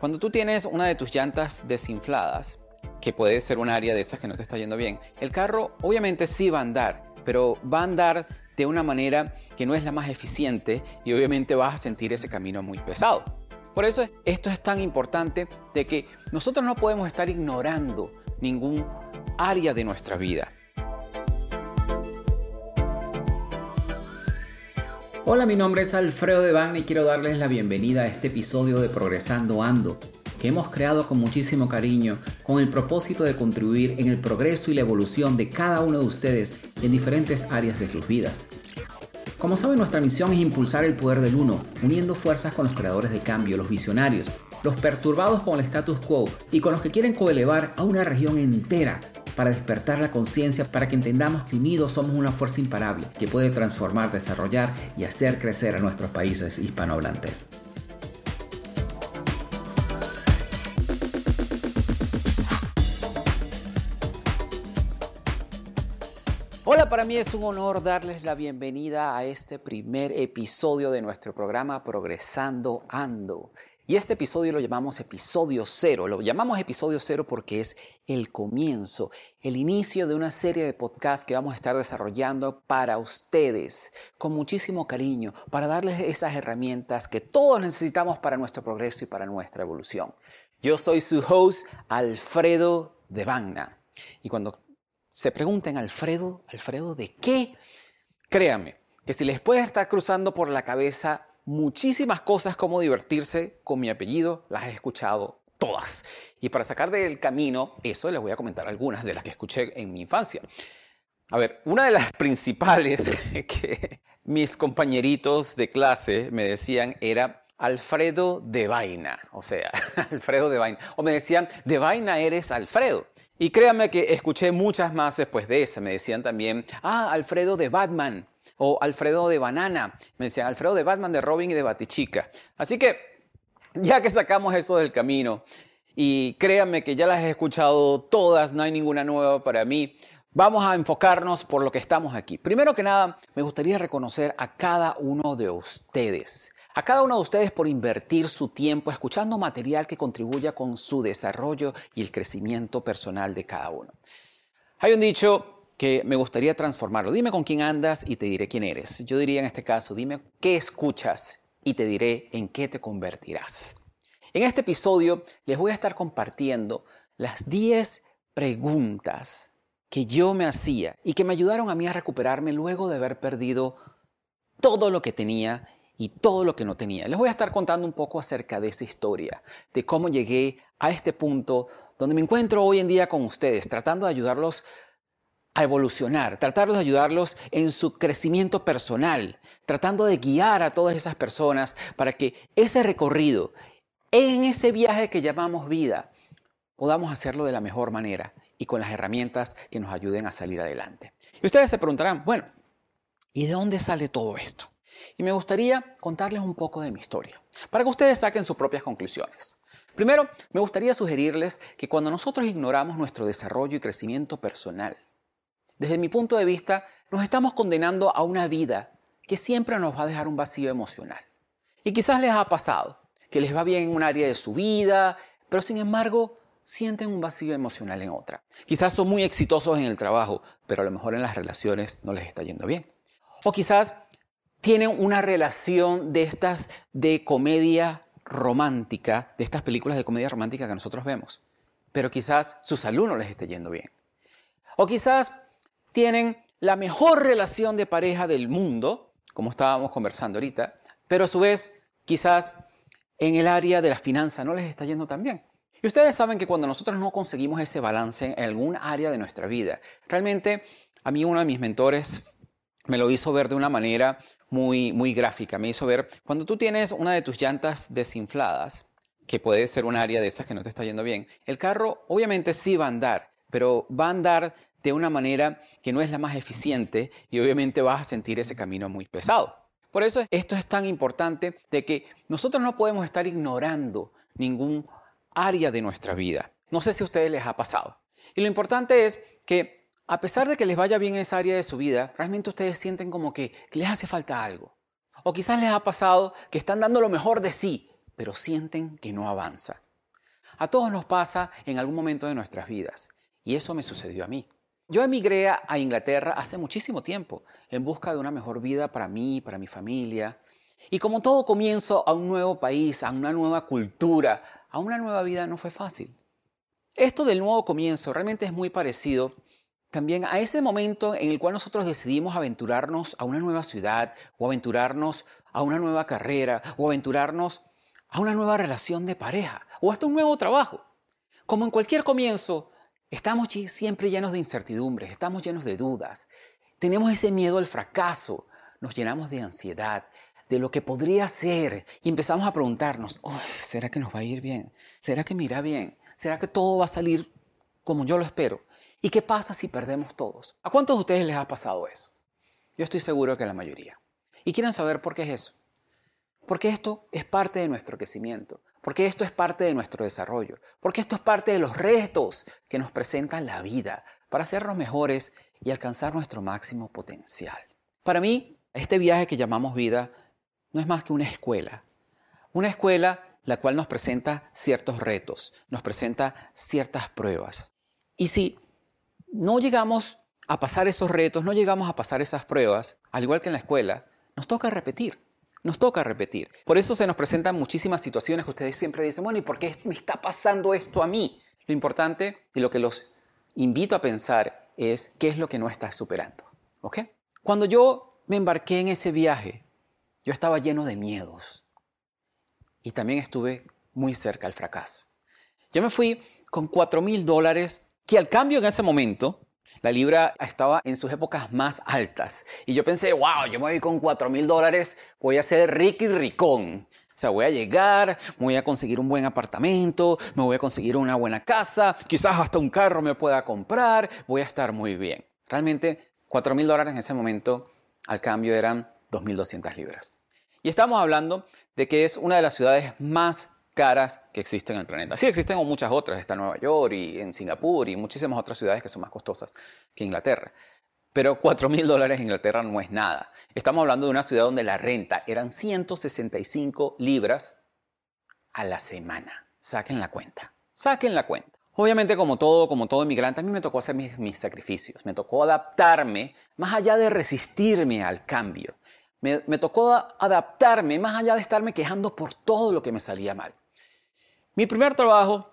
Cuando tú tienes una de tus llantas desinfladas, que puede ser un área de esas que no te está yendo bien, el carro obviamente sí va a andar, pero va a andar de una manera que no es la más eficiente y obviamente vas a sentir ese camino muy pesado. Por eso esto es tan importante de que nosotros no podemos estar ignorando ningún área de nuestra vida. Hola, mi nombre es Alfredo de y quiero darles la bienvenida a este episodio de Progresando Ando, que hemos creado con muchísimo cariño con el propósito de contribuir en el progreso y la evolución de cada uno de ustedes en diferentes áreas de sus vidas. Como saben, nuestra misión es impulsar el poder del uno, uniendo fuerzas con los creadores de cambio, los visionarios, los perturbados con el status quo y con los que quieren coelevar a una región entera para despertar la conciencia, para que entendamos que unidos somos una fuerza imparable que puede transformar, desarrollar y hacer crecer a nuestros países hispanohablantes. Hola, para mí es un honor darles la bienvenida a este primer episodio de nuestro programa Progresando Ando. Y este episodio lo llamamos episodio cero. Lo llamamos episodio cero porque es el comienzo, el inicio de una serie de podcasts que vamos a estar desarrollando para ustedes con muchísimo cariño, para darles esas herramientas que todos necesitamos para nuestro progreso y para nuestra evolución. Yo soy su host, Alfredo de Bagna. Y cuando se pregunten, Alfredo, Alfredo, ¿de qué? Créanme que si les puede estar cruzando por la cabeza muchísimas cosas como divertirse con mi apellido, las he escuchado todas. Y para sacar del camino eso, les voy a comentar algunas de las que escuché en mi infancia. A ver, una de las principales que mis compañeritos de clase me decían era Alfredo de Vaina, o sea, Alfredo de Vaina. O me decían, de Vaina eres Alfredo. Y créanme que escuché muchas más después de eso. Me decían también, ah, Alfredo de Batman o Alfredo de Banana. Me decían Alfredo de Batman, de Robin y de Batichica. Así que ya que sacamos eso del camino y créanme que ya las he escuchado todas, no hay ninguna nueva para mí. Vamos a enfocarnos por lo que estamos aquí. Primero que nada, me gustaría reconocer a cada uno de ustedes. A cada uno de ustedes por invertir su tiempo escuchando material que contribuya con su desarrollo y el crecimiento personal de cada uno. Hay un dicho que me gustaría transformarlo. Dime con quién andas y te diré quién eres. Yo diría en este caso, dime qué escuchas y te diré en qué te convertirás. En este episodio les voy a estar compartiendo las 10 preguntas que yo me hacía y que me ayudaron a mí a recuperarme luego de haber perdido todo lo que tenía y todo lo que no tenía. Les voy a estar contando un poco acerca de esa historia, de cómo llegué a este punto donde me encuentro hoy en día con ustedes, tratando de ayudarlos a evolucionar, tratando de ayudarlos en su crecimiento personal, tratando de guiar a todas esas personas para que ese recorrido, en ese viaje que llamamos vida, podamos hacerlo de la mejor manera y con las herramientas que nos ayuden a salir adelante. Y ustedes se preguntarán, bueno, ¿y de dónde sale todo esto? Y me gustaría contarles un poco de mi historia, para que ustedes saquen sus propias conclusiones. Primero, me gustaría sugerirles que cuando nosotros ignoramos nuestro desarrollo y crecimiento personal, desde mi punto de vista, nos estamos condenando a una vida que siempre nos va a dejar un vacío emocional. Y quizás les ha pasado que les va bien en un área de su vida, pero sin embargo sienten un vacío emocional en otra. Quizás son muy exitosos en el trabajo, pero a lo mejor en las relaciones no les está yendo bien. O quizás tienen una relación de estas de comedia romántica, de estas películas de comedia romántica que nosotros vemos, pero quizás su salud no les esté yendo bien. O quizás tienen la mejor relación de pareja del mundo, como estábamos conversando ahorita, pero a su vez quizás en el área de las finanzas no les está yendo tan bien. Y ustedes saben que cuando nosotros no conseguimos ese balance en algún área de nuestra vida, realmente a mí uno de mis mentores me lo hizo ver de una manera muy, muy gráfica. Me hizo ver, cuando tú tienes una de tus llantas desinfladas, que puede ser un área de esas que no te está yendo bien, el carro obviamente sí va a andar, pero va a andar de una manera que no es la más eficiente y obviamente vas a sentir ese camino muy pesado. Por eso esto es tan importante de que nosotros no podemos estar ignorando ningún área de nuestra vida. No sé si a ustedes les ha pasado. Y lo importante es que a pesar de que les vaya bien esa área de su vida, realmente ustedes sienten como que, les hace falta algo. O quizás les ha pasado que están dando lo mejor de sí, pero sienten que no avanza. A todos nos pasa en algún momento de nuestras vidas, y eso me sucedió a mí. Yo emigré a Inglaterra hace muchísimo tiempo en busca de una mejor vida para mí, para mi familia. Y como todo comienzo a un nuevo país, a una nueva cultura, a una nueva vida no fue fácil. Esto del nuevo comienzo realmente es muy parecido también a ese momento en el cual nosotros decidimos aventurarnos a una nueva ciudad o aventurarnos a una nueva carrera o aventurarnos a una nueva relación de pareja o hasta un nuevo trabajo. Como en cualquier comienzo, Estamos siempre llenos de incertidumbres, estamos llenos de dudas, tenemos ese miedo al fracaso, nos llenamos de ansiedad, de lo que podría ser y empezamos a preguntarnos, ¿será que nos va a ir bien? ¿Será que me bien? ¿Será que todo va a salir como yo lo espero? ¿Y qué pasa si perdemos todos? ¿A cuántos de ustedes les ha pasado eso? Yo estoy seguro que a la mayoría. ¿Y quieren saber por qué es eso? Porque esto es parte de nuestro crecimiento, porque esto es parte de nuestro desarrollo, porque esto es parte de los retos que nos presenta la vida para hacernos mejores y alcanzar nuestro máximo potencial. Para mí, este viaje que llamamos vida no es más que una escuela. Una escuela la cual nos presenta ciertos retos, nos presenta ciertas pruebas. Y si no llegamos a pasar esos retos, no llegamos a pasar esas pruebas, al igual que en la escuela, nos toca repetir. Nos toca repetir. Por eso se nos presentan muchísimas situaciones que ustedes siempre dicen, bueno, ¿y por qué me está pasando esto a mí? Lo importante y lo que los invito a pensar es qué es lo que no estás superando. ¿Ok? Cuando yo me embarqué en ese viaje, yo estaba lleno de miedos y también estuve muy cerca al fracaso. Yo me fui con 4 mil dólares, que al cambio en ese momento la libra estaba en sus épocas más altas. Y yo pensé, wow, yo me voy con 4 mil dólares, voy a ser rico y ricón. O sea, voy a llegar, voy a conseguir un buen apartamento, me voy a conseguir una buena casa, quizás hasta un carro me pueda comprar, voy a estar muy bien. Realmente, 4 mil dólares en ese momento, al cambio eran 2.200 libras. Y estamos hablando de que es una de las ciudades más caras que existen en el planeta. Sí, existen muchas otras, está en Nueva York y en Singapur y muchísimas otras ciudades que son más costosas que Inglaterra. Pero 4 mil dólares en Inglaterra no es nada. Estamos hablando de una ciudad donde la renta eran 165 libras a la semana. Saquen la cuenta. Saquen la cuenta. Obviamente, como todo, como todo inmigrante, a mí me tocó hacer mis, sacrificios. Me tocó adaptarme, más allá de resistirme al cambio. Me, me tocó adaptarme, más allá de estarme quejando por todo lo que me salía mal. Mi primer trabajo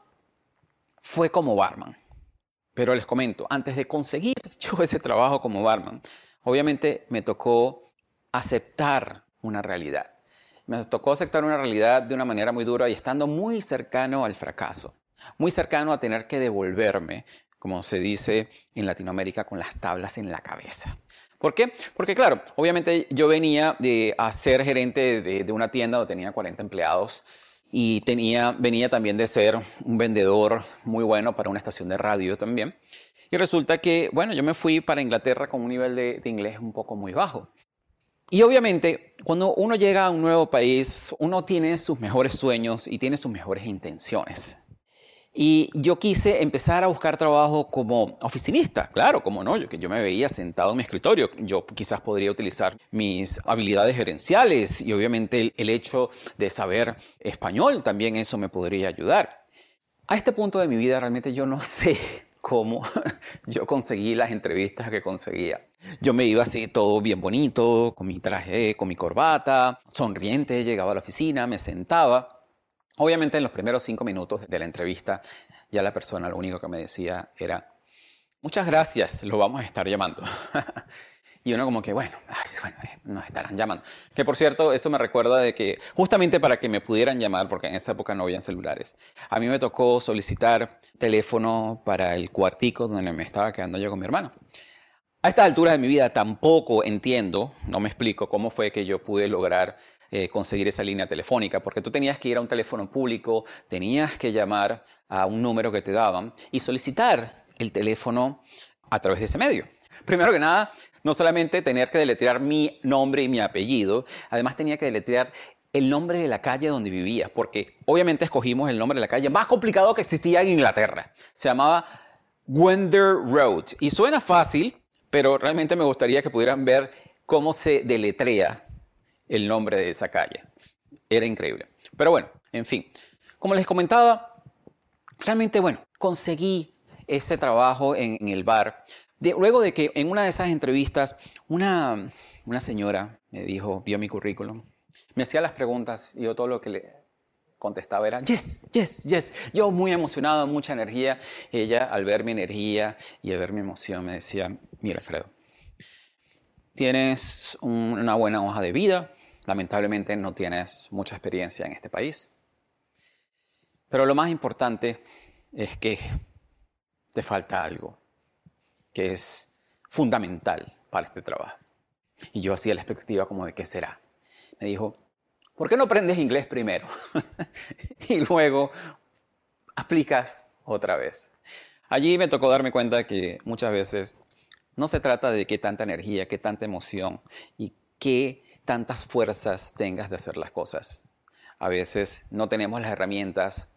fue como barman. Pero les comento, antes de conseguir ese trabajo como barman, obviamente me tocó aceptar una realidad. Me tocó aceptar una realidad de una manera muy dura y estando muy cercano al fracaso, muy cercano a tener que devolverme, como se dice en Latinoamérica, con las tablas en la cabeza. ¿Por qué? Porque claro, obviamente yo venía de a ser gerente de, de una tienda donde tenía 40 empleados y venía también de ser un vendedor muy bueno para una estación de radio también. Y resulta que, bueno, yo me fui para Inglaterra con un nivel de, de inglés un poco muy bajo. Y obviamente, cuando uno llega a un nuevo país, uno tiene sus mejores sueños y tiene sus mejores intenciones. Y yo quise empezar a buscar trabajo como oficinista, claro, como no, yo que yo me veía sentado en mi escritorio, yo quizás podría utilizar mis habilidades gerenciales y obviamente el, hecho de saber español también eso me podría ayudar. A este punto de mi vida realmente yo no sé cómo yo conseguí las entrevistas que conseguía. Yo me iba así todo bien bonito, con mi traje, con mi corbata, sonriente, llegaba a la oficina, me sentaba Obviamente en los primeros cinco minutos de la entrevista ya la persona lo único que me decía era, muchas gracias, lo vamos a estar llamando. y uno como que, bueno, bueno, nos estarán llamando. Que por cierto, eso me recuerda de que justamente para que me pudieran llamar, porque en esa época no habían celulares, a mí me tocó solicitar teléfono para el cuartico donde me estaba quedando yo con mi hermano. A estas alturas de mi vida tampoco entiendo, no me explico cómo fue que yo pude lograr eh, conseguir esa línea telefónica, porque tú tenías que ir a un teléfono público, tenías que llamar a un número que te daban y solicitar el teléfono a través de ese medio. Primero que nada, no solamente tener que deletrear mi nombre y mi apellido, además tenía que deletrear el nombre de la calle donde vivía, porque obviamente escogimos el nombre de la calle más complicado que existía en Inglaterra. Se llamaba Wender Road. Y suena fácil, pero realmente me gustaría que pudieran ver cómo se deletrea el nombre de esa calle. Era increíble. Pero bueno, en fin, como les comentaba, realmente, bueno, conseguí ese trabajo en, el bar. luego de que en una de esas entrevistas, una, una señora me dijo, vio mi currículum, me hacía las preguntas y yo todo lo que le contestaba era, yes, yes, yes. Yo muy emocionado, mucha energía. Ella al ver mi energía y al ver mi emoción me decía, mira Alfredo, tienes una buena hoja de vida, lamentablemente no tienes mucha experiencia en este país, pero lo más importante es que te falta algo que es fundamental para este trabajo. Y yo hacía la expectativa como de qué será. Me dijo, ¿por qué no aprendes inglés primero? y luego aplicas otra vez. Allí me tocó darme cuenta que muchas veces no se trata de qué tanta energía, qué tanta emoción y qué tantas fuerzas tengas de hacer las cosas. A veces no tenemos las herramientas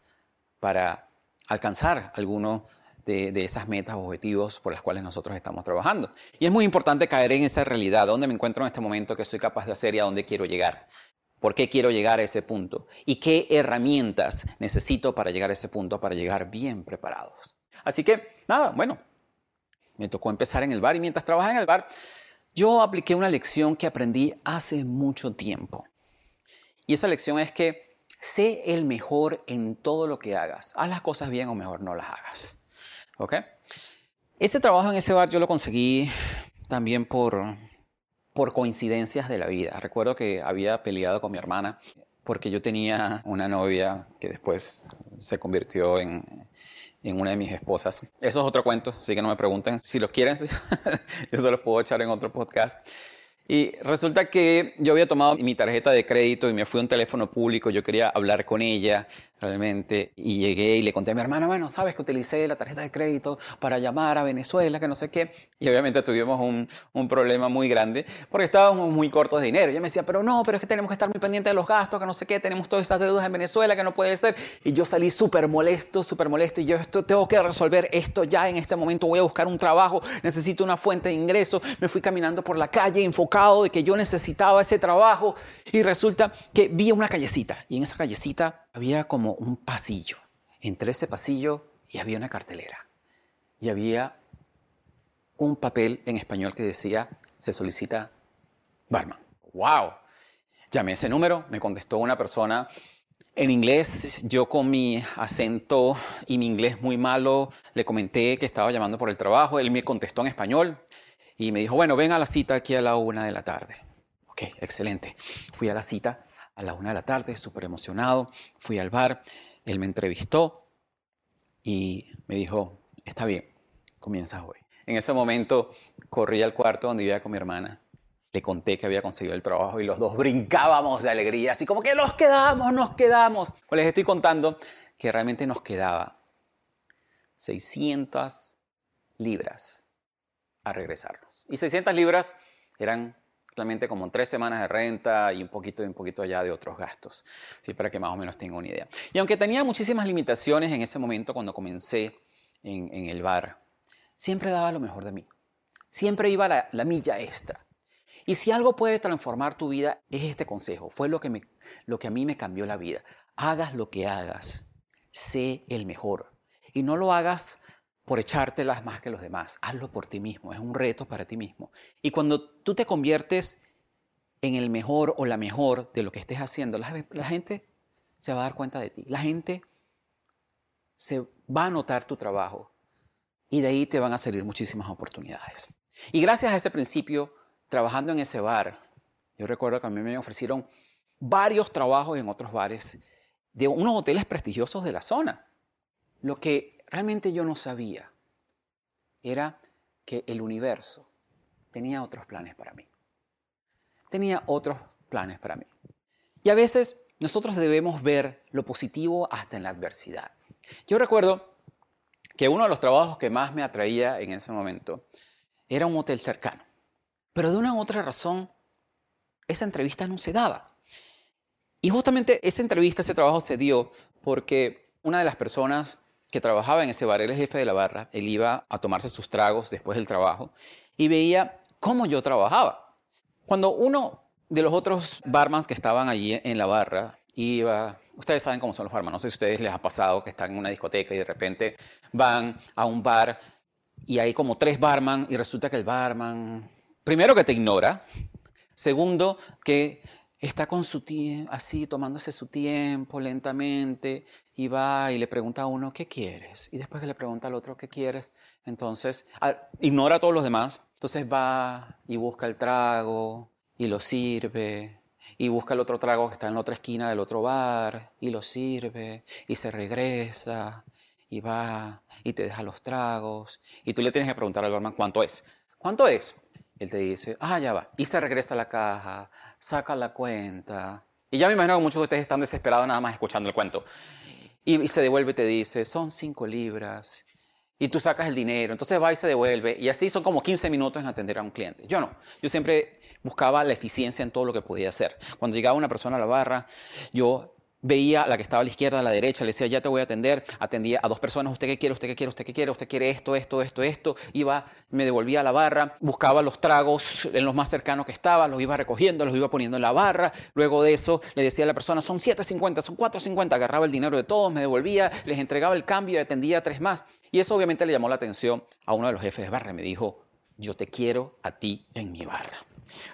para alcanzar alguno de, esas metas o objetivos por las cuales nosotros estamos trabajando. Y es muy importante caer en esa realidad, dónde me encuentro en este momento, qué soy capaz de hacer y a dónde quiero llegar. ¿Por qué quiero llegar a ese punto? ¿Y qué herramientas necesito para llegar a ese punto, para llegar bien preparados? Así que, nada, bueno, me tocó empezar en el bar y mientras trabajaba en el bar, yo apliqué una lección que aprendí hace mucho tiempo. Y esa lección es que sé el mejor en todo lo que hagas. Haz las cosas bien o mejor no las hagas. ¿Ok? Ese trabajo en ese bar yo lo conseguí también por, por coincidencias de la vida. Recuerdo que había peleado con mi hermana porque yo tenía una novia que después se convirtió en, en una de mis esposas. Eso es otro cuento, así que no me pregunten. Si los quieren, yo se los puedo echar en otro podcast. Y resulta que yo había tomado mi tarjeta de crédito y me fui a un teléfono público, yo quería hablar con ella realmente y llegué y le conté a mi hermana, bueno, sabes que utilicé la tarjeta de crédito para llamar a Venezuela, que no sé qué. Y obviamente tuvimos un, un problema muy grande porque estábamos muy cortos de dinero. Ella me decía, pero no, pero es que tenemos que estar muy pendientes de los gastos, que no sé qué, tenemos todas esas deudas en Venezuela, que no puede ser. Y yo salí súper molesto, súper molesto y yo esto tengo que resolver esto ya en este momento, voy a buscar un trabajo, necesito una fuente de ingreso. Me fui caminando por la calle enfocado de que yo necesitaba ese trabajo y resulta que vi una callecita y en esa callecita había como un pasillo. Entré ese pasillo y había una cartelera. Y había un papel en español que decía, se solicita barman. ¡Wow! Llamé ese número, me contestó una persona en inglés. Yo con mi acento y mi inglés muy malo le comenté que estaba llamando por el trabajo. Él me contestó en español y me dijo, bueno, ven a la cita aquí a la una de la tarde. Ok, excelente. Fui a la cita a la una de la tarde, súper emocionado. Fui al bar, él me entrevistó y me dijo, está bien, comienzas hoy. En ese momento corrí al cuarto donde vivía con mi hermana. Le conté que había conseguido el trabajo y los dos brincábamos de alegría, así como que nos quedamos, nos quedamos. Pues les estoy contando que realmente nos quedaba 600 libras a regresarnos. Y 600 libras eran simplemente como tres semanas de renta y un poquito y un poquito allá de otros gastos, ¿sí? para que más o menos tenga una idea. Y aunque tenía muchísimas limitaciones en ese momento cuando comencé en, el bar, siempre daba lo mejor de mí. Siempre iba la, la milla extra. Y si algo puede transformar tu vida, es este consejo. Fue lo que, me, lo que a mí me cambió la vida. Hagas lo que hagas, sé el mejor. Y no lo hagas por echártelas más que los demás. Hazlo por ti mismo, es un reto para ti mismo. Y cuando tú te conviertes en el mejor o la mejor de lo que estés haciendo, la, gente se va a dar cuenta de ti. La gente se va a notar tu trabajo y de ahí te van a salir muchísimas oportunidades. Y gracias a ese principio, trabajando en ese bar, yo recuerdo que a mí me ofrecieron varios trabajos en otros bares de unos hoteles prestigiosos de la zona. Lo que realmente yo no sabía era que el universo tenía otros planes para mí. Tenía otros planes para mí. Y a veces nosotros debemos ver lo positivo hasta en la adversidad. Yo recuerdo que uno de los trabajos que más me atraía en ese momento era un hotel cercano. Pero de una u otra razón, esa entrevista no se daba. Y justamente esa entrevista, ese trabajo se dio porque una de las personas trabajaba en ese bar, era el jefe de la barra, él iba a tomarse sus tragos después del trabajo y veía cómo yo trabajaba. Cuando uno de los otros barmans que estaban allí en la barra iba, ustedes saben cómo son los barman, no sé si a ustedes les ha pasado que están en una discoteca y de repente van a un bar y hay como tres barman y resulta que el barman, primero que te ignora, segundo que está con su así tomándose su tiempo lentamente y va y le pregunta a uno, ¿qué quieres? Y después que le pregunta al otro, ¿qué quieres? Entonces, ignora a todos los demás, entonces va y busca el trago y lo sirve y busca el otro trago que está en la otra esquina del otro bar y lo sirve y se regresa y va y te deja los tragos y tú le tienes que preguntar al barman cuánto es. ¿Cuánto es? Él te dice, ah, ya va. Y se regresa a la caja, saca la cuenta. Y ya me imagino que muchos de ustedes están desesperados nada más escuchando el cuento. Y, se devuelve y te dice, son cinco libras. Y tú sacas el dinero. Entonces va y se devuelve. Y así son como 15 minutos en atender a un cliente. Yo no. Yo siempre buscaba la eficiencia en todo lo que podía hacer. Cuando llegaba una persona a la barra, yo veía a la que estaba a la izquierda, a la derecha, le decía, ya te voy a atender, atendía a dos personas, ¿usted qué quiere? ¿Usted qué quiere? ¿Usted qué quiere? ¿Usted quiere esto, esto, esto, esto? Iba, me devolvía a la barra, buscaba los tragos en los más cercanos que estaba, los iba recogiendo, los iba poniendo en la barra, luego de eso le decía a la persona, son 7.50, son 4.50, agarraba el dinero de todos, me devolvía, les entregaba el cambio y atendía a tres más. Y eso obviamente le llamó la atención a uno de los jefes de barra, me dijo, yo te quiero a ti en mi barra.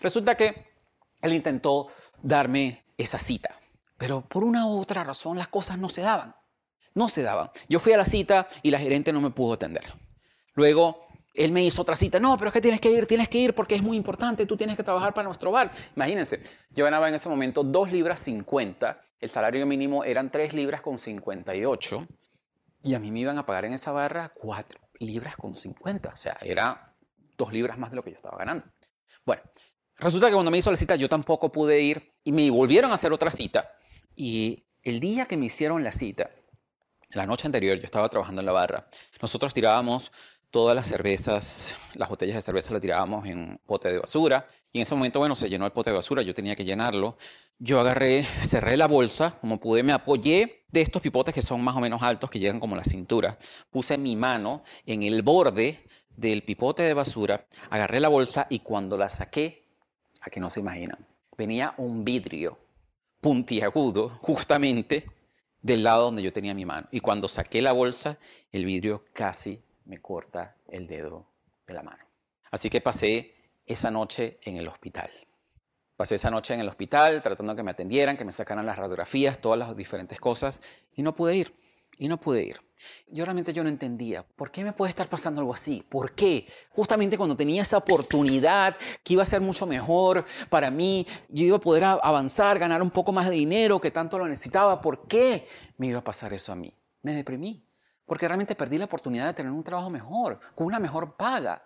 Resulta que él intentó darme esa cita pero por una u otra razón las cosas no se daban. No se daban. Yo fui a la cita y la gerente no me pudo atender. Luego él me hizo otra cita. No, pero es que tienes que ir, tienes que ir porque es muy importante. Tú tienes que trabajar para nuestro bar. Imagínense, yo ganaba en ese momento 2 libras 50. El salario mínimo eran 3 libras con 58. Y a mí me iban a pagar en esa barra 4 libras con 50. O sea, era 2 libras más de lo que yo estaba ganando. Bueno, resulta que cuando me hizo la cita yo tampoco pude ir y me volvieron a hacer otra cita. Y el día que me hicieron la cita, la noche anterior yo estaba trabajando en la barra, nosotros tirábamos todas las cervezas, las botellas de cerveza las tirábamos en un pote de basura y en ese momento, bueno, se llenó el pote de basura, yo tenía que llenarlo. Yo agarré, cerré la bolsa, como pude, me apoyé de estos pipotes que son más o menos altos, que llegan como la cintura. Puse mi mano en el borde del pipote de basura, agarré la bolsa y cuando la saqué, a que no se imaginan, venía un vidrio puntiagudo justamente del lado donde yo tenía mi mano. Y cuando saqué la bolsa, el vidrio casi me corta el dedo de la mano. Así que pasé esa noche en el hospital. Pasé esa noche en el hospital tratando que me atendieran, que me sacaran las radiografías, todas las diferentes cosas, y no pude ir y no pude ir. Yo realmente yo no entendía, ¿por qué me puede estar pasando algo así? ¿Por qué? Justamente cuando tenía esa oportunidad que iba a ser mucho mejor para mí, yo iba a poder avanzar, ganar un poco más de dinero que tanto lo necesitaba, ¿por qué me iba a pasar eso a mí? Me deprimí, porque realmente perdí la oportunidad de tener un trabajo mejor, con una mejor paga.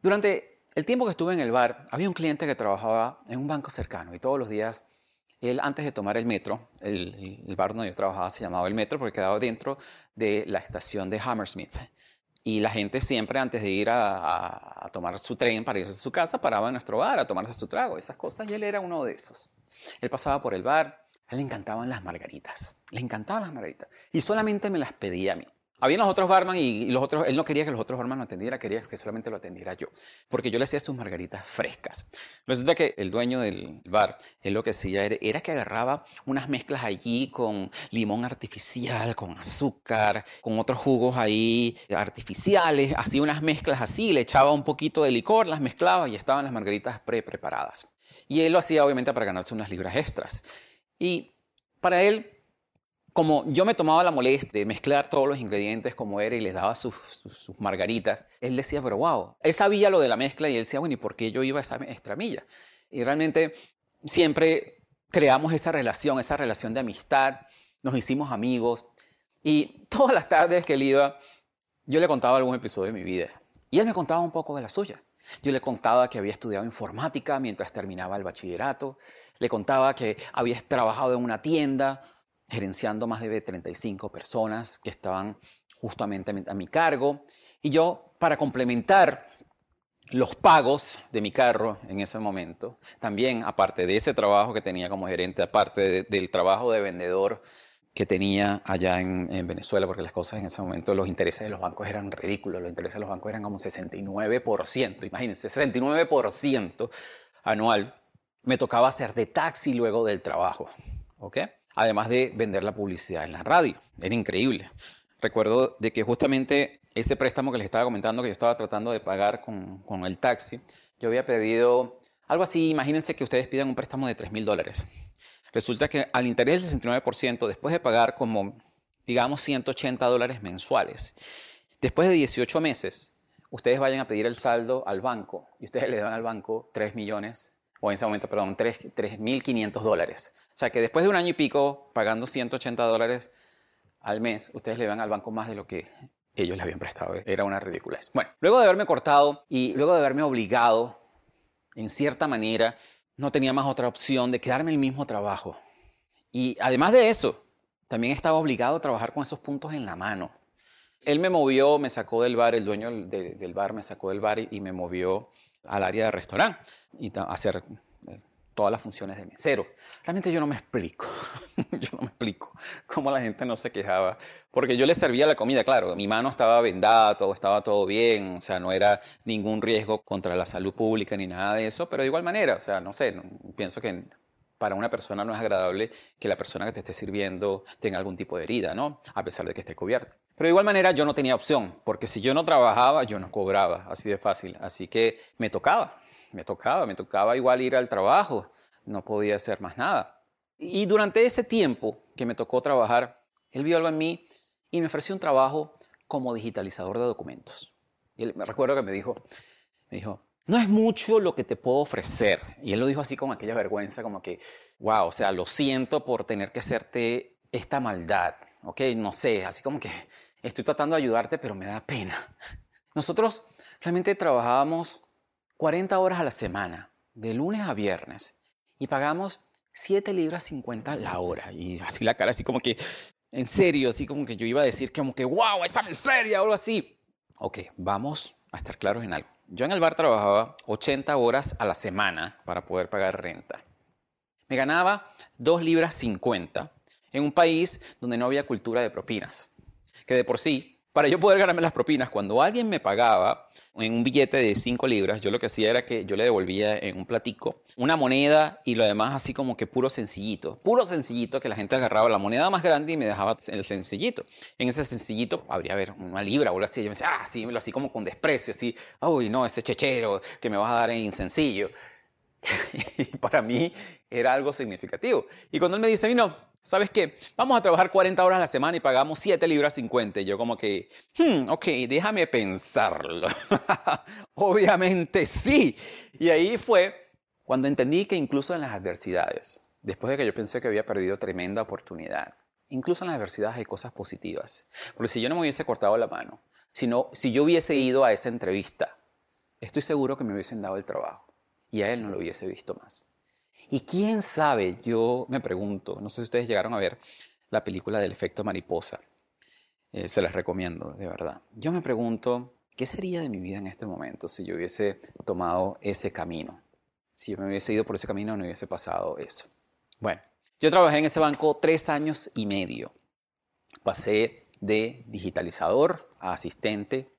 Durante el tiempo que estuve en el bar, había un cliente que trabajaba en un banco cercano y todos los días él antes de tomar el metro, el, bar donde yo trabajaba se llamaba el metro porque quedaba dentro de la estación de Hammersmith. Y la gente siempre antes de ir a, tomar su tren para irse a su casa paraba en nuestro bar a tomarse su trago, esas cosas, y él era uno de esos. Él pasaba por el bar, le encantaban las margaritas, le encantaban las margaritas, y solamente me las pedía a mí. Había los otros barman y, los otros, él no quería que los otros barman lo atendiera, quería que solamente lo atendiera yo, porque yo le hacía sus margaritas frescas. Resulta que el dueño del bar, él lo que hacía era, que agarraba unas mezclas allí con limón artificial, con azúcar, con otros jugos ahí artificiales, hacía unas mezclas así, le echaba un poquito de licor, las mezclaba y estaban las margaritas pre-preparadas. Y él lo hacía obviamente para ganarse unas libras extras. Y para él como yo me tomaba la molestia de mezclar todos los ingredientes como era y les daba sus, margaritas, él decía, pero wow, él sabía lo de la mezcla y él decía, bueno, ¿y por qué yo iba a esa extramilla? Y realmente siempre creamos esa relación, esa relación de amistad, nos hicimos amigos y todas las tardes que él iba, yo le contaba algún episodio de mi vida y él me contaba un poco de la suya. Yo le contaba que había estudiado informática mientras terminaba el bachillerato, le contaba que había trabajado en una tienda, gerenciando más de 35 personas que estaban justamente a mi cargo. Y yo, para complementar los pagos de mi carro en ese momento, también aparte de ese trabajo que tenía como gerente, aparte del trabajo de vendedor que tenía allá en, en, Venezuela, porque las cosas en ese momento, los intereses de los bancos eran ridículos, los intereses de los bancos eran como 69%, imagínense, 69% anual. Me tocaba hacer de taxi luego del trabajo, ¿ok? Además de vender la publicidad en la radio. Era increíble. Recuerdo de que justamente ese préstamo que les estaba comentando que yo estaba tratando de pagar con, el taxi, yo había pedido algo así, imagínense que ustedes pidan un préstamo de 3 mil dólares. Resulta que al interés del 69%, después de pagar como, digamos, 180 dólares mensuales, después de 18 meses, ustedes vayan a pedir el saldo al banco y ustedes le dan al banco 3 millones, o en ese momento, perdón, 3.500 dólares. O sea que después de un año y pico, pagando 180 dólares al mes, ustedes le dan al banco más de lo que ellos le habían prestado. Era una ridiculez. Bueno, luego de haberme cortado y luego de haberme obligado, en cierta manera, no tenía más otra opción de quedarme en el mismo trabajo. Y además de eso, también estaba obligado a trabajar con esos puntos en la mano. Él me movió, me sacó del bar, el dueño del bar me sacó del bar y, me movió al área de restaurante y hacer eh, todas las funciones de mesero. Realmente yo no me explico, yo no me explico cómo la gente no se quejaba, porque yo le servía la comida, claro, mi mano estaba vendada, todo estaba todo bien, o sea, no era ningún riesgo contra la salud pública ni nada de eso, pero de igual manera, o sea, no sé, pienso que para una persona no es agradable que la persona que te esté sirviendo tenga algún tipo de herida, ¿no? A pesar de que esté cubierto. Pero de igual manera yo no tenía opción, porque si yo no trabajaba, yo no cobraba, así de fácil. Así que me tocaba, me tocaba, me tocaba igual ir al trabajo, no podía hacer más nada. Y durante ese tiempo que me tocó trabajar, él vio algo en mí y me ofreció un trabajo como digitalizador de documentos. Y él, me recuerdo que me dijo, me dijo, no es mucho lo que te puedo ofrecer. Y él lo dijo así con aquella vergüenza, como que, wow, o sea, lo siento por tener que hacerte esta maldad, ¿ok? No sé, así como que estoy tratando de ayudarte, pero me da pena. Nosotros realmente trabajábamos 40 horas a la semana, de lunes a viernes, y pagamos 7 libras 50 la hora. Y así la cara, así como que, en serio, así como que yo iba a decir como que, wow, esa miseria o algo así. Ok, vamos a estar claros en algo. Yo en el bar trabajaba 80 horas a la semana para poder pagar renta. Me ganaba 2 libras 50 en un país donde no había cultura de propinas. Que de por sí para yo poder ganarme las propinas, cuando alguien me pagaba en un billete de 5 libras, yo lo que hacía era que yo le devolvía en un platico una moneda y lo demás así como que puro sencillito. Puro sencillito que la gente agarraba la moneda más grande y me dejaba el sencillito. En ese sencillito habría haber una libra o algo así. Yo me decía, ah, sí, así como con desprecio, así, uy, no, ese chechero que me vas a dar en sencillo. y para mí era algo significativo. Y cuando él me dice, no, ¿sabes qué? Vamos a trabajar 40 horas a la semana y pagamos 7 libras 50. Y yo como que, hmm, ok, déjame pensarlo. Obviamente sí. Y ahí fue cuando entendí que incluso en las adversidades, después de que yo pensé que había perdido tremenda oportunidad, incluso en las adversidades hay cosas positivas. Porque si yo no me hubiese cortado la mano, sino, si yo hubiese ido a esa entrevista, estoy seguro que me hubiesen dado el trabajo y a él no lo hubiese visto más. Y quién sabe, yo me pregunto, no sé si ustedes llegaron a ver la película del efecto mariposa. Eh, se las recomiendo, de verdad. Yo me pregunto, ¿qué sería de mi vida en este momento si yo hubiese tomado ese camino? Si yo me hubiese ido por ese camino, no hubiese pasado eso. Bueno, yo trabajé en ese banco tres años y medio. Pasé de digitalizador a asistente